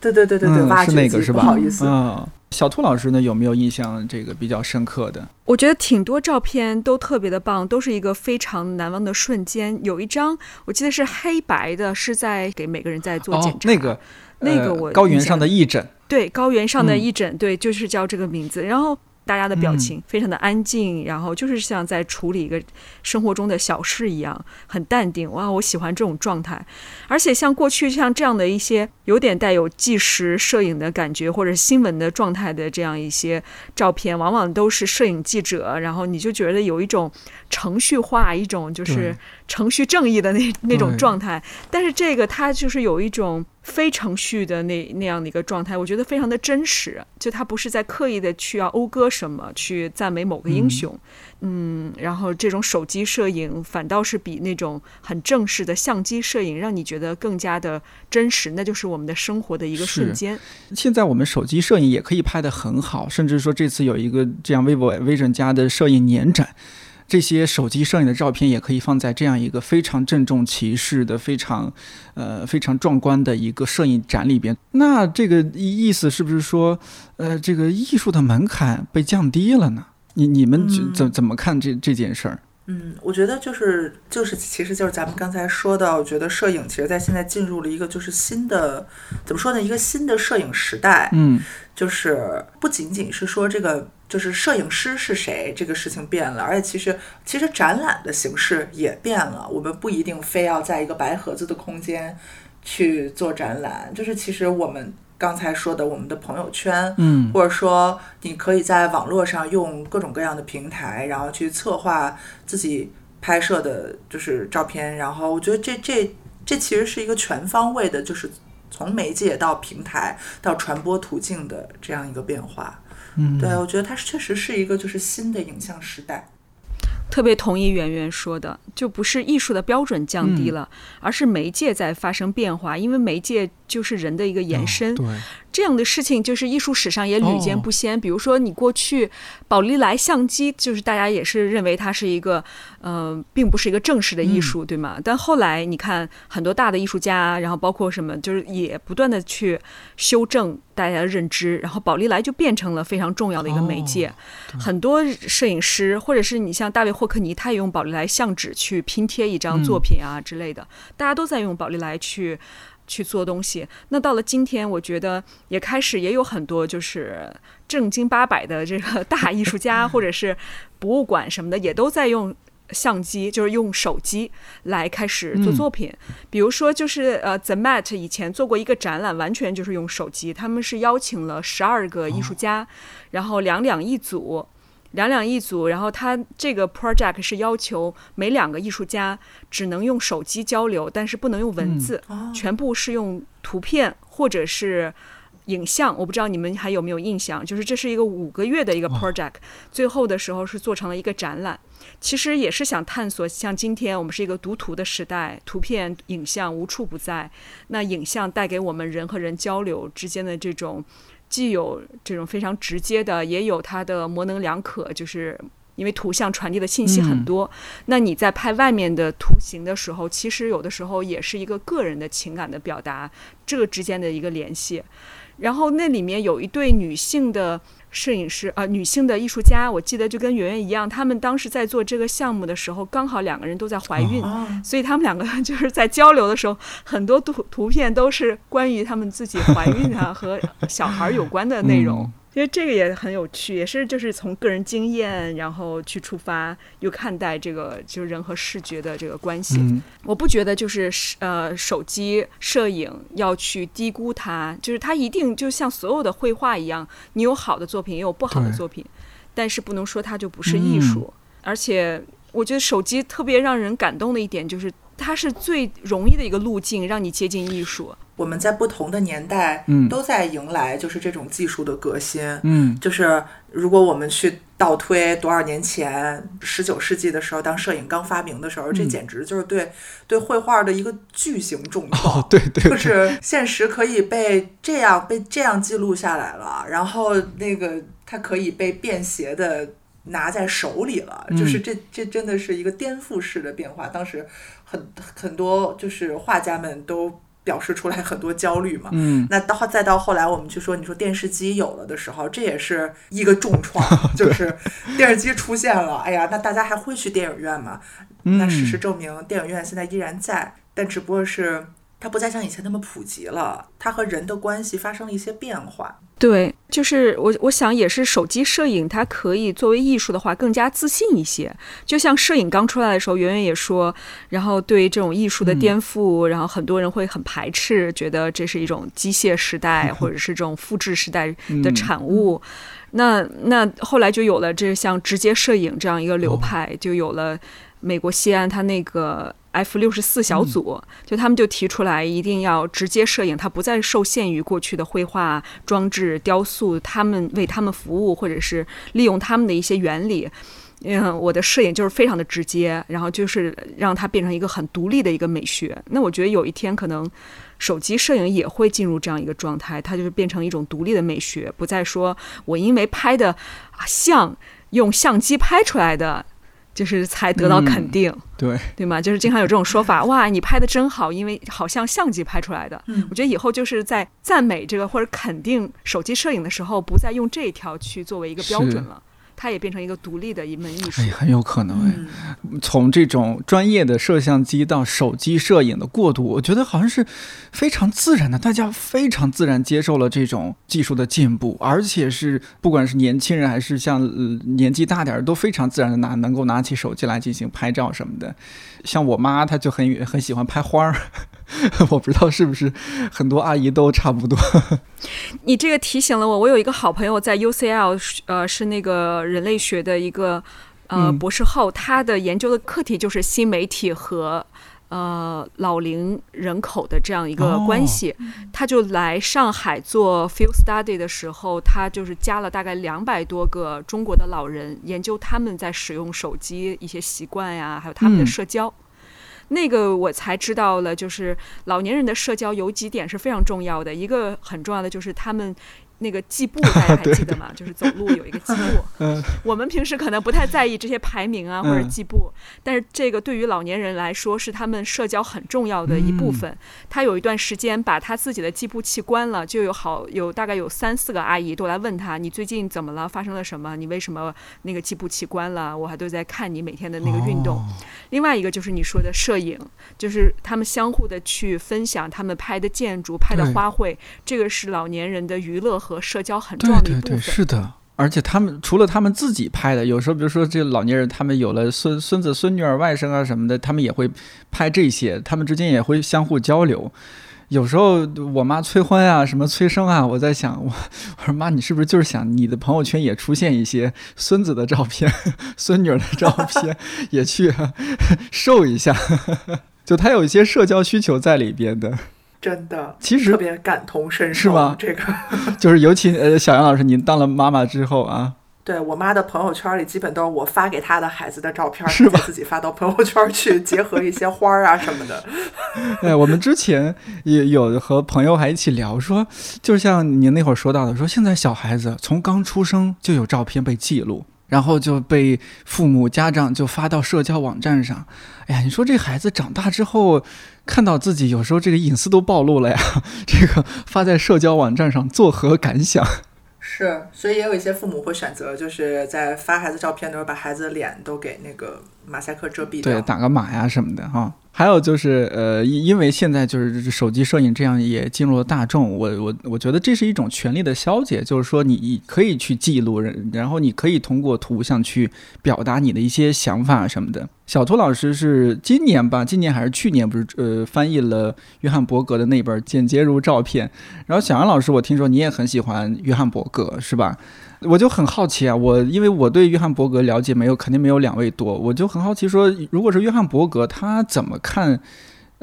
Speaker 2: 对对对对对，挖
Speaker 1: 掘机，
Speaker 2: 不好意思，
Speaker 1: 嗯。小兔老师呢，有没有印象这个比较深刻的？
Speaker 3: 我觉得挺多照片都特别的棒，都是一个非常难忘的瞬间。有一张我记得是黑白的，是在给每个人在做检查。
Speaker 1: 那个
Speaker 3: 那个我
Speaker 1: 高原上的义诊，
Speaker 3: 对高原上的义诊，对，就是叫这个名字。然后。大家的表情非常的安静，然后就是像在处理一个生活中的小事一样，很淡定。哇，我喜欢这种状态。而且像过去像这样的一些有点带有纪实摄影的感觉或者新闻的状态的这样一些照片，往往都是摄影记者，然后你就觉得有一种程序化，一种就是程序正义的那那种状态。但是这个它就是有一种。非程序的那那样的一个状态，我觉得非常的真实。就它不是在刻意的去要讴歌什么，去赞美某个英雄，嗯，然后这种手机摄影反倒是比那种很正式的相机摄影让你觉得更加的真实。那就是我们的生活的一个瞬间。
Speaker 1: 现在我们手机摄影也可以拍得很好，甚至说这次有一个这样 vivo Vision 家的摄影年展。这些手机摄影的照片也可以放在这样一个非常郑重其事的、非常，呃，非常壮观的一个摄影展里边。那这个意思是不是说，呃，这个艺术的门槛被降低了呢？你你们怎怎么看这这件事儿？
Speaker 2: 嗯，我觉得就是就是，其实就是咱们刚才说的，我觉得摄影其实在现在进入了一个就是新的，怎么说呢？一个新的摄影时代。
Speaker 1: 嗯，
Speaker 2: 就是不仅仅是说这个。就是摄影师是谁这个事情变了，而且其实其实展览的形式也变了。我们不一定非要在一个白盒子的空间去做展览，就是其实我们刚才说的我们的朋友圈，
Speaker 1: 嗯，
Speaker 2: 或者说你可以在网络上用各种各样的平台，然后去策划自己拍摄的就是照片。然后我觉得这这这其实是一个全方位的，就是从媒介到平台到传播途径的这样一个变化。
Speaker 1: 嗯，
Speaker 2: 对，我觉得它确实是一个就是新的影像时代。
Speaker 3: 特别同意圆圆说的，就不是艺术的标准降低了，而是媒介在发生变化，因为媒介就是人的一个延伸。
Speaker 1: 对。
Speaker 3: 这样的事情就是艺术史上也屡见不鲜。比如说，你过去宝丽来相机，就是大家也是认为它是一个，呃，并不是一个正式的艺术，对吗？但后来你看，很多大的艺术家，然后包括什么，就是也不断的去修正大家的认知，然后宝丽来就变成了非常重要的一个媒介。很多摄影师，或者是你像大卫霍克尼，他也用宝丽来相纸去拼贴一张作品啊之类的，大家都在用宝丽来去。去做东西，那到了今天，我觉得也开始也有很多就是正经八百的这个大艺术家，或者是博物馆什么的，也都在用相机，就是用手机来开始做作品。比如说，就是呃，The Met 以前做过一个展览，完全就是用手机，他们是邀请了十二个艺术家，然后两两一组。两两一组，然后他这个 project 是要求每两个艺术家只能用手机交流，但是不能用文字，全部是用图片或者是影像。我不知道你们还有没有印象，就是这是一个五个月的一个 project，最后的时候是做成了一个展览。其实也是想探索，像今天我们是一个读图的时代，图片、影像无处不在，那影像带给我们人和人交流之间的这种。既有这种非常直接的，也有它的模棱两可，就是因为图像传递的信息很多。那你在拍外面的图形的时候，其实有的时候也是一个个人的情感的表达，这个之间的一个联系。然后那里面有一对女性的。摄影师啊，女性的艺术家，我记得就跟圆圆一样，他们当时在做这个项目的时候，刚好两个人都在怀孕，所以他们两个 [laughs] 就是在交流的时候，很多图图片都是关于他们自己怀孕啊和小孩有关的内容。因为这个也很有趣，也是就是从个人经验，然后去出发，又看待这个就是人和视觉的这个关系。我不觉得就是呃手机摄影要去低估它，就是它一定就像所有的绘画一样，你有好的作品，也有不好的作品，但是不能说它就不是艺术。而且我觉得手机特别让人感动的一点就是，它是最容易的一个路径，让你接近艺术。
Speaker 2: 我们在不同的年代，都在迎来就是这种技术的革新。
Speaker 1: 嗯，
Speaker 2: 就是如果我们去倒推多少年前，十九世纪的时候，当摄影刚发明的时候，这简直就是对对绘画的一个巨型重创。
Speaker 1: 对对，
Speaker 2: 就是现实可以被这样被这样记录下来了，然后那个它可以被便携的拿在手里了，就是这这真的是一个颠覆式的变化。当时很很多就是画家们都。表示出来很多焦虑嘛，
Speaker 1: 嗯，
Speaker 2: 那到再到后来，我们去说，你说电视机有了的时候，这也是一个重创，[laughs] 就是电视机出现了，哎呀，那大家还会去电影院吗？那事实证明，电影院现在依然在，但只不过是。它不再像以前那么普及了，它和人的关系发生了一些变化。
Speaker 3: 对，就是我我想也是手机摄影，它可以作为艺术的话更加自信一些。就像摄影刚出来的时候，圆圆也说，然后对这种艺术的颠覆，然后很多人会很排斥，觉得这是一种机械时代或者是这种复制时代的产物。那那后来就有了这像直接摄影这样一个流派，就有了美国西安它那个。F 六十四小组，就他们就提出来，一定要直接摄影，它不再受限于过去的绘画、装置、雕塑，他们为他们服务，或者是利用他们的一些原理。嗯，我的摄影就是非常的直接，然后就是让它变成一个很独立的一个美学。那我觉得有一天可能手机摄影也会进入这样一个状态，它就是变成一种独立的美学，不再说我因为拍的像用相机拍出来的。就是才得到肯定，
Speaker 1: 对
Speaker 3: 对吗？就是经常有这种说法，[laughs] 哇，你拍的真好，因为好像相机拍出来的。
Speaker 2: 嗯，
Speaker 3: 我觉得以后就是在赞美这个或者肯定手机摄影的时候，不再用这一条去作为一个标准了。它也变成一个独立的一门艺术，
Speaker 1: 哎，很有可能哎。从这种专业的摄像机到手机摄影的过渡，我觉得好像是非常自然的，大家非常自然接受了这种技术的进步，而且是不管是年轻人还是像年纪大点儿，都非常自然的拿能够拿起手机来进行拍照什么的。像我妈，她就很很喜欢拍花儿。[laughs] 我不知道是不是很多阿姨都差不多。[laughs]
Speaker 3: 你这个提醒了我，我有一个好朋友在 UCL，呃，是那个人类学的一个呃博士后，他的研究的课题就是新媒体和呃老龄人口的这样一个关系。他就来上海做 field study 的时候，他就是加了大概两百多个中国的老人，研究他们在使用手机一些习惯呀，还有他们的社交。那个我才知道了，就是老年人的社交有几点是非常重要的，一个很重要的就是他们。那个计步 [laughs] 大家还记得吗？就是走路有一个计步。[laughs] 我们平时可能不太在意这些排名啊或者计步，但是这个对于老年人来说是他们社交很重要的一部分。他有一段时间把他自己的计步器关了，就有好有大概有三四个阿姨都来问他：“你最近怎么了？发生了什么？你为什么那个计步器关了？”我还都在看你每天的那个运动。另外一个就是你说的摄影，就是他们相互的去分享他们拍的建筑、拍的花卉，这个是老年人的娱乐。和社交很重要的一部分。
Speaker 1: 对对对，是的。而且他们除了他们自己拍的，有时候比如说这老年人，他们有了孙孙子、孙女儿、外甥啊什么的，他们也会拍这些，他们之间也会相互交流。有时候我妈催婚啊，什么催生啊，我在想，我我说妈，你是不是就是想你的朋友圈也出现一些孙子的照片、[laughs] 孙女儿的照片，也去 [laughs] 瘦一下？[laughs] 就他有一些社交需求在里边的。
Speaker 2: 真的，
Speaker 1: 其实
Speaker 2: 特别感同身受，
Speaker 1: 是吗？
Speaker 2: 这个 [laughs] [laughs]
Speaker 1: 就是尤其呃，小杨老师，您当了妈妈之后啊，
Speaker 2: 对我妈的朋友圈里，基本都是我发给她的孩子的照片，
Speaker 1: 是吧？
Speaker 2: 自己发到朋友圈去，结合一些花儿啊什么的。[laughs]
Speaker 1: 哎，我们之前也有和朋友还一起聊，说就像您那会儿说到的，说现在小孩子从刚出生就有照片被记录。然后就被父母家长就发到社交网站上，哎呀，你说这孩子长大之后，看到自己有时候这个隐私都暴露了呀，[laughs] 这个发在社交网站上作何感想？
Speaker 2: 是，所以也有一些父母会选择，就是在发孩子照片的时候，把孩子的脸都给那个马赛克遮蔽
Speaker 1: 掉，对，打个码呀什么的哈。还有就是，呃，因因为现在就是手机摄影这样也进入了大众，我我我觉得这是一种权力的消解，就是说你可以去记录人，然后你可以通过图像去表达你的一些想法什么的。小图老师是今年吧，今年还是去年不是呃翻译了约翰伯格的那本《简洁如照片》，然后小杨老师，我听说你也很喜欢约翰伯格，是吧？我就很好奇啊，我因为我对约翰伯格了解没有，肯定没有两位多。我就很好奇，说如果是约翰伯格，他怎么看？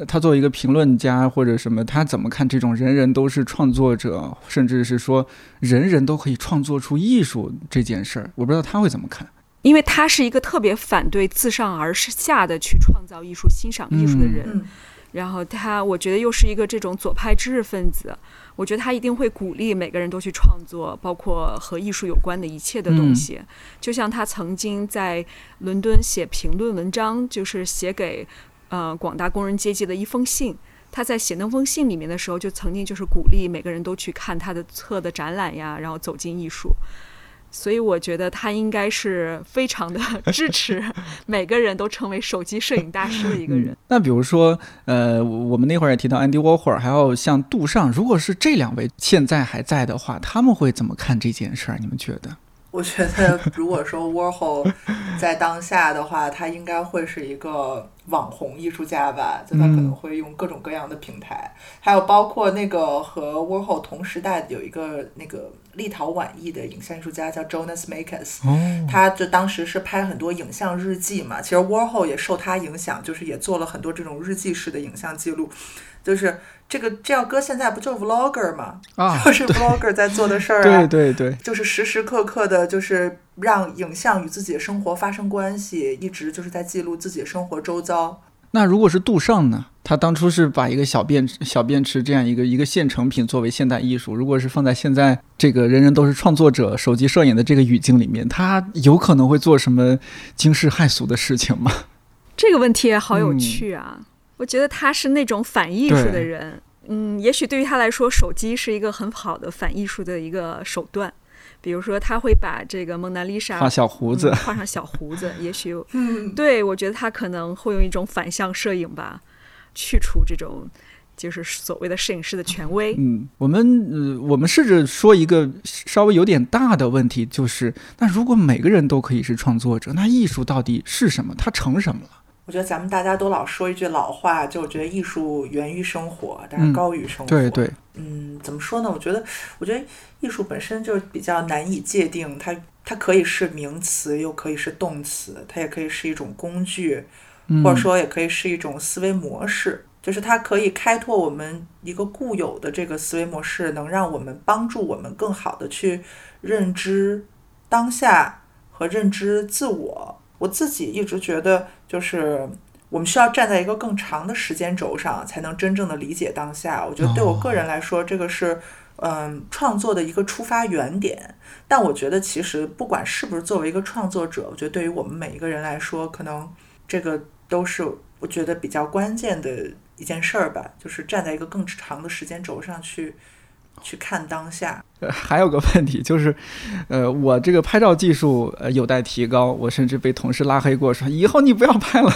Speaker 1: 他作为一个评论家或者什么，他怎么看这种人人都是创作者，甚至是说人人都可以创作出艺术这件事儿？我不知道他会怎么看。
Speaker 3: 因为他是一个特别反对自上而下的去创造艺术、欣赏艺术的人，然后他我觉得又是一个这种左派知识分子。我觉得他一定会鼓励每个人都去创作，包括和艺术有关的一切的东西。就像他曾经在伦敦写评论文章，就是写给呃广大工人阶级的一封信。他在写那封信里面的时候，就曾经就是鼓励每个人都去看他的册的展览呀，然后走进艺术。所以我觉得他应该是非常的 [laughs] 支持每个人都成为手机摄影大师的一个人。
Speaker 1: 那比如说，呃，我们那会儿也提到 Andy Warhol，，还有像杜尚，如果是这两位现在还在的话，他们会怎么看这件事儿？你们觉得？
Speaker 2: 我觉得，[laughs] 如果说 Warhol 在当下的话，他应该会是一个网红艺术家吧？就他可能会用各种各样的平台，还有包括那个和 Warhol 同时代有一个那个。立陶宛裔的影像艺术家叫 Jonas Makers，他就当时是拍很多影像日记嘛。其实 Warhol 也受他影响，就是也做了很多这种日记式的影像记录。就是这个这要搁现在不就是 Vlogger 吗？
Speaker 1: 啊，[laughs]
Speaker 2: 就是 Vlogger 在做的事儿
Speaker 1: 啊。对对对，
Speaker 2: 就是时时刻刻的，就是让影像与自己的生活发生关系，一直就是在记录自己的生活周遭。
Speaker 1: 那如果是杜尚呢？他当初是把一个小便小便池这样一个一个现成品作为现代艺术。如果是放在现在这个人人都是创作者、手机摄影的这个语境里面，他有可能会做什么惊世骇俗的事情吗？
Speaker 3: 这个问题也好有趣啊！我觉得他是那种反艺术的人。嗯，也许对于他来说，手机是一个很好的反艺术的一个手段。比如说，他会把这个蒙娜丽莎
Speaker 1: 画小胡子，
Speaker 3: 画上小胡子。也许，嗯 [laughs] 对我觉得他可能会用一种反向摄影吧，去除这种就是所谓的摄影师的权威。
Speaker 1: 嗯，我们呃，我们试着说一个稍微有点大的问题，就是那如果每个人都可以是创作者，那艺术到底是什么？它成什么了？
Speaker 2: 我觉得咱们大家都老说一句老话，就我觉得艺术源于生活，但是高于生活。
Speaker 1: 对对。
Speaker 2: 嗯，怎么说呢？我觉得，我觉得艺术本身就比较难以界定，它它可以是名词，又可以是动词，它也可以是一种工具，或者说也可以是一种思维模式。就是它可以开拓我们一个固有的这个思维模式，能让我们帮助我们更好的去认知当下和认知自我。我自己一直觉得，就是我们需要站在一个更长的时间轴上，才能真正的理解当下。我觉得对我个人来说，这个是嗯创作的一个出发原点。但我觉得其实不管是不是作为一个创作者，我觉得对于我们每一个人来说，可能这个都是我觉得比较关键的一件事儿吧，就是站在一个更长的时间轴上去。去看当下，
Speaker 1: 呃，还有个问题就是，呃，我这个拍照技术呃有待提高，我甚至被同事拉黑过，说以后你不要拍了，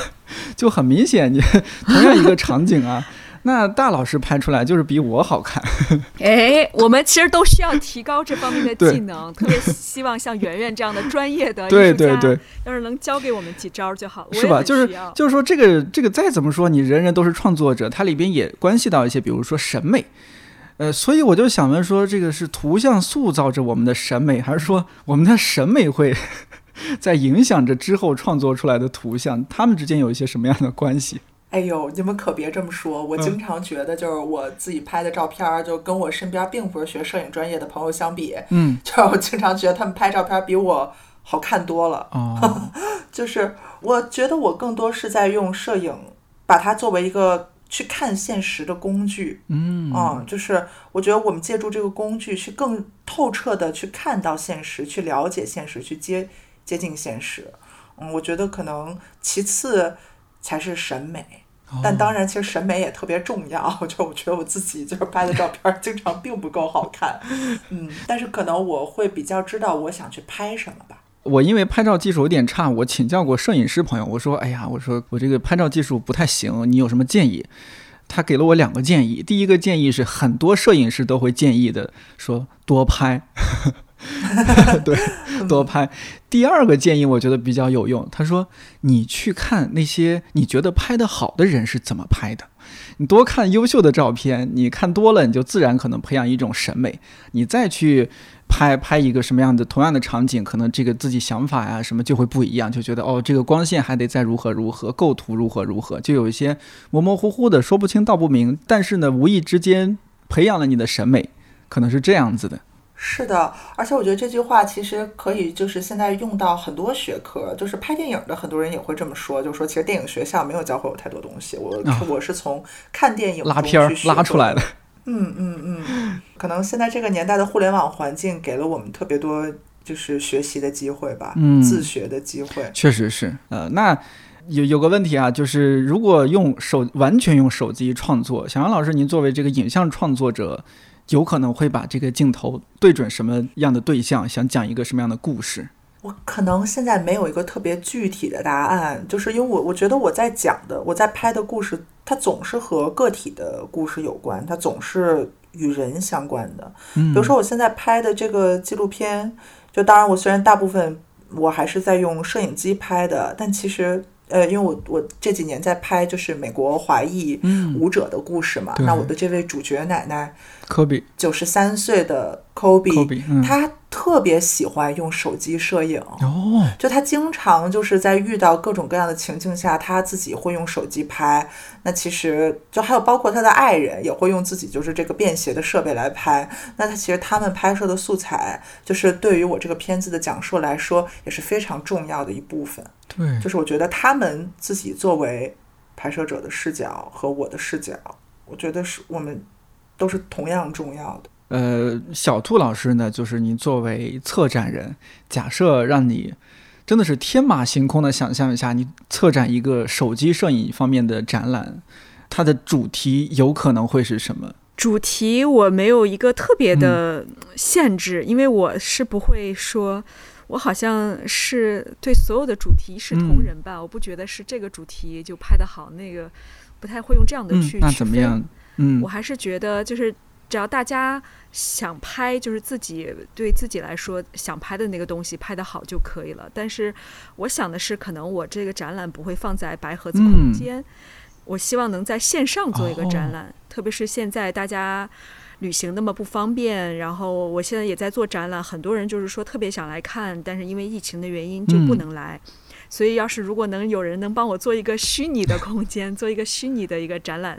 Speaker 1: 就很明显，你同样一个场景啊，那大老师拍出来就是比我好看。[laughs]
Speaker 3: 哎，我们其实都需要提高这方面的技能，特别希望像圆圆这样的专业的
Speaker 1: 对对对，
Speaker 3: 要是能教给我们几招就好了，
Speaker 1: 是吧？就是就是说，这个这个再怎么说，你人人都是创作者，它里边也关系到一些，比如说审美。呃，所以我就想问说，这个是图像塑造着我们的审美，还是说我们的审美会 [laughs] 在影响着之后创作出来的图像？他们之间有一些什么样的关系？
Speaker 2: 哎呦，你们可别这么说，我经常觉得，就是我自己拍的照片，就跟我身边并不是学摄影专业的朋友相比，
Speaker 1: 嗯，[laughs]
Speaker 2: 就是我经常觉得他们拍照片比我好看多了。
Speaker 1: 哦，[laughs]
Speaker 2: 就是我觉得我更多是在用摄影把它作为一个。去看现实的工具，
Speaker 1: 嗯，
Speaker 2: 啊，就是我觉得我们借助这个工具去更透彻的去看到现实，去了解现实，去接接近现实。嗯，我觉得可能其次才是审美，但当然，其实审美也特别重要。就 [laughs] 我觉得我自己就是拍的照片经常并不够好看，嗯，但是可能我会比较知道我想去拍什么吧。
Speaker 1: 我因为拍照技术有点差，我请教过摄影师朋友，我说：“哎呀，我说我这个拍照技术不太行，你有什么建议？”他给了我两个建议。第一个建议是很多摄影师都会建议的，说多拍，[laughs] 对，[laughs] 多拍。第二个建议我觉得比较有用，他说：“你去看那些你觉得拍的好的人是怎么拍的，你多看优秀的照片，你看多了，你就自然可能培养一种审美，你再去。”拍拍一个什么样的同样的场景，可能这个自己想法呀什么就会不一样，就觉得哦，这个光线还得再如何如何，构图如何如何，就有一些模模糊糊的，说不清道不明。但是呢，无意之间培养了你的审美，可能是这样子的。
Speaker 2: 是的，而且我觉得这句话其实可以就是现在用到很多学科，就是拍电影的很多人也会这么说，就是说其实电影学校没有教会我太多东西，我我是从看电影
Speaker 1: 拉片拉出来的。
Speaker 2: 嗯嗯嗯，可能现在这个年代的互联网环境给了我们特别多就是学习的机会吧，
Speaker 1: 嗯，
Speaker 2: 自学的机会，
Speaker 1: 确实是。呃，那有有个问题啊，就是如果用手完全用手机创作，小杨老师，您作为这个影像创作者，有可能会把这个镜头对准什么样的对象，想讲一个什么样的故事？
Speaker 2: 我可能现在没有一个特别具体的答案，就是因为我我觉得我在讲的，我在拍的故事，它总是和个体的故事有关，它总是与人相关的。比如说我现在拍的这个纪录片，就当然我虽然大部分我还是在用摄影机拍的，但其实呃，因为我我这几年在拍就是美国华裔舞者的故事嘛，那我的这位主角奶奶
Speaker 1: 科比
Speaker 2: 九十三岁的科比，他。特别喜欢用手机摄影
Speaker 1: 哦，
Speaker 2: 就他经常就是在遇到各种各样的情境下，他自己会用手机拍。那其实就还有包括他的爱人也会用自己就是这个便携的设备来拍。那他其实他们拍摄的素材，就是对于我这个片子的讲述来说也是非常重要的一部分。
Speaker 1: 对，
Speaker 2: 就是我觉得他们自己作为拍摄者的视角和我的视角，我觉得是我们都是同样重要的。
Speaker 1: 呃，小兔老师呢，就是您作为策展人，假设让你真的是天马行空的想象一下，你策展一个手机摄影方面的展览，它的主题有可能会是什么？
Speaker 3: 主题我没有一个特别的限制，因为我是不会说，我好像是对所有的主题一视同仁吧，我不觉得是这个主题就拍得好，那个不太会用这样的去
Speaker 1: 那怎么样？嗯，
Speaker 3: 我还是觉得就是只要大家。想拍就是自己对自己来说想拍的那个东西拍得好就可以了。但是我想的是，可能我这个展览不会放在白盒子空间，我希望能在线上做一个展览。特别是现在大家旅行那么不方便，然后我现在也在做展览，很多人就是说特别想来看，但是因为疫情的原因就不能来。所以，要是如果能有人能帮我做一个虚拟的空间，做一个虚拟的一个展览，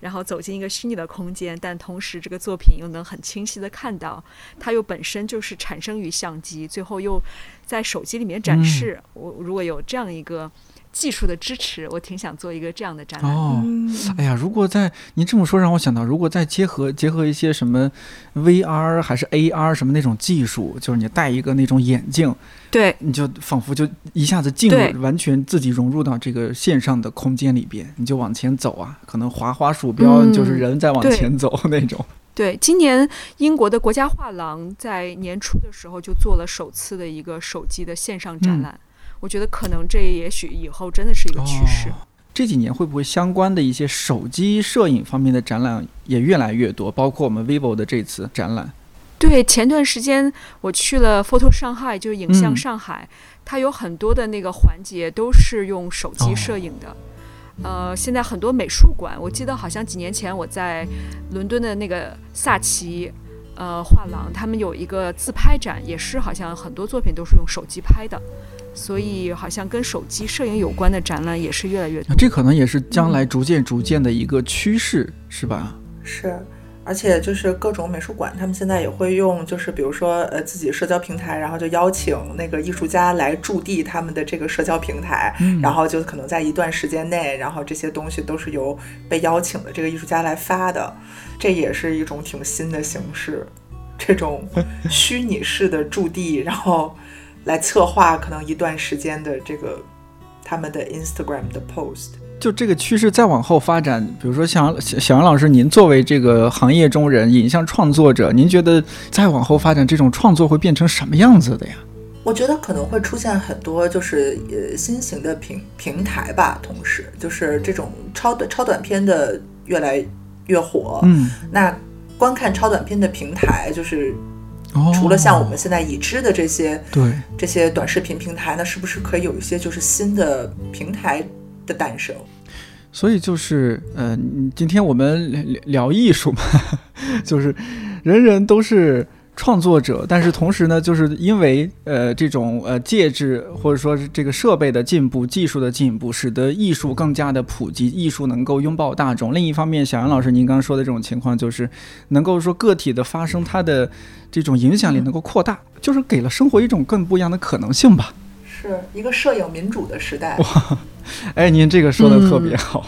Speaker 3: 然后走进一个虚拟的空间，但同时这个作品又能很清晰的看到，它又本身就是产生于相机，最后又在手机里面展示。我如果有这样一个技术的支持，我挺想做一个这样的展览。
Speaker 1: 哦，
Speaker 2: 嗯
Speaker 1: 哎呀，如果在您这么说，让我想到，如果再结合结合一些什么 VR 还是 AR 什么那种技术，就是你戴一个那种眼镜，
Speaker 3: 对
Speaker 1: 你就仿佛就一下子进入，完全自己融入到这个线上的空间里边，你就往前走啊，可能滑滑鼠标，
Speaker 3: 嗯
Speaker 1: 就是人在往前走 [laughs] 那种。
Speaker 3: 对，今年英国的国家画廊在年初的时候就做了首次的一个手机的线上展
Speaker 1: 嗯
Speaker 3: 览。我觉得可能这也许以后真的是一个趋势。
Speaker 1: 哦这几年会不会相关的一些手机摄影方面的展览也越来越多？包括我们 vivo 的这次展览。
Speaker 3: 对，前段时间我去了 Photo 上海，就是影像
Speaker 1: 嗯
Speaker 3: 上海，它有很多的那个环节都是用手
Speaker 1: 哦
Speaker 3: 机摄影的。呃，现在很多美术馆，我记得好像几年前我在伦敦的那个萨奇呃画廊，他们有一个自拍展，也是好像很多作品都是用手机拍的，所以好像跟手机摄影有关的展览也是越来越多。
Speaker 1: 这可能也是将来逐渐逐渐的一个趋势，是吧？
Speaker 2: 是，而且就是各种美术馆，他们现在也会用，就是比如说呃自己社交平台，然后就邀请那个艺术家来驻地他们的这个社交平台，
Speaker 1: 嗯
Speaker 2: 然后就可能在一段时间内，然后这些东西都是由被邀请的这个艺术家来发的，这也是一种挺新的形式，这种 [laughs] 虚拟式的驻地，然后来策划可能一段时间的这个他们的 Instagram 的 post。
Speaker 1: 就这个趋势再往后发展，比如说像小小杨老师，您作为这个行业中人、影像创作者，您觉得再往后发展这种创作会变成什么样子的呀？
Speaker 2: 我觉得可能会出现很多就是呃新型的平平台吧，同时就是这种超短超短片的越来越火。
Speaker 1: 嗯，
Speaker 2: 那观看超短片的平台，就是
Speaker 1: 哦，
Speaker 2: 除了像我们现在已知的这些、
Speaker 1: 对，
Speaker 2: 这些短视频平台，那是不是可以有一些就是新的平台的诞生？
Speaker 1: 所以就是，呃，今天我们聊聊艺术嘛，[laughs] 就是人人都是创作者，但是同时呢，就是因为呃这种呃介质或者说是这个设备的进步、技术的进步，使得艺术更加的普及，艺术能够拥抱大众。另一方面，小杨老师您刚刚说的这种情况，就是能够说个体的发生，它的这种影响力能够扩大，就是给了生活一种更不一样的可能性吧。
Speaker 2: 是一个摄影民主的时代。[laughs]
Speaker 1: 哎，您这个说的特别好，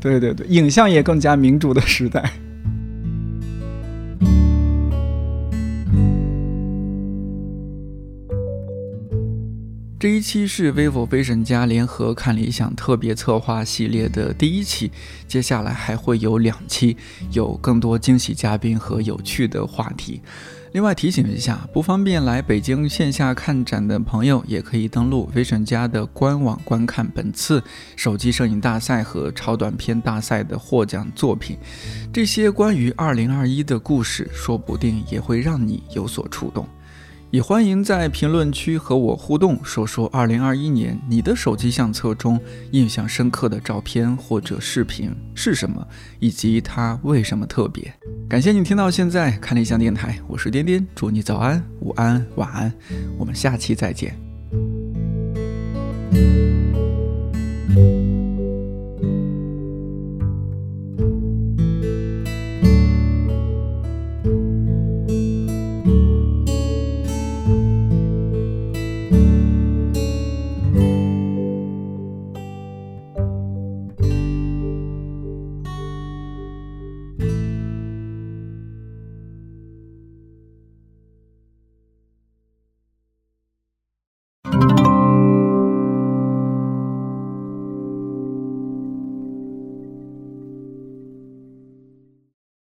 Speaker 1: 对对对，影像也更加民主的时代。这一期是 vivo 飞神家联合看理想特别策划系列的第一期，接下来还会有两期，有更多惊喜嘉宾和有趣的话题。另外提醒一下，不方便来北京线下看展的朋友，也可以登录 Vision 家的官网观看本次手机摄影大赛和超短片大赛的获奖作品。这些关于2021的故事，说不定也会让你有所触动。也欢迎在评论区和我互动，说说2021年你的手机相册中印象深刻的照片或者视频是什么，以及它为什么特别。感谢你听到现在，看理想电台，我是颠颠，祝你早安、午安、晚安，我们下期再见。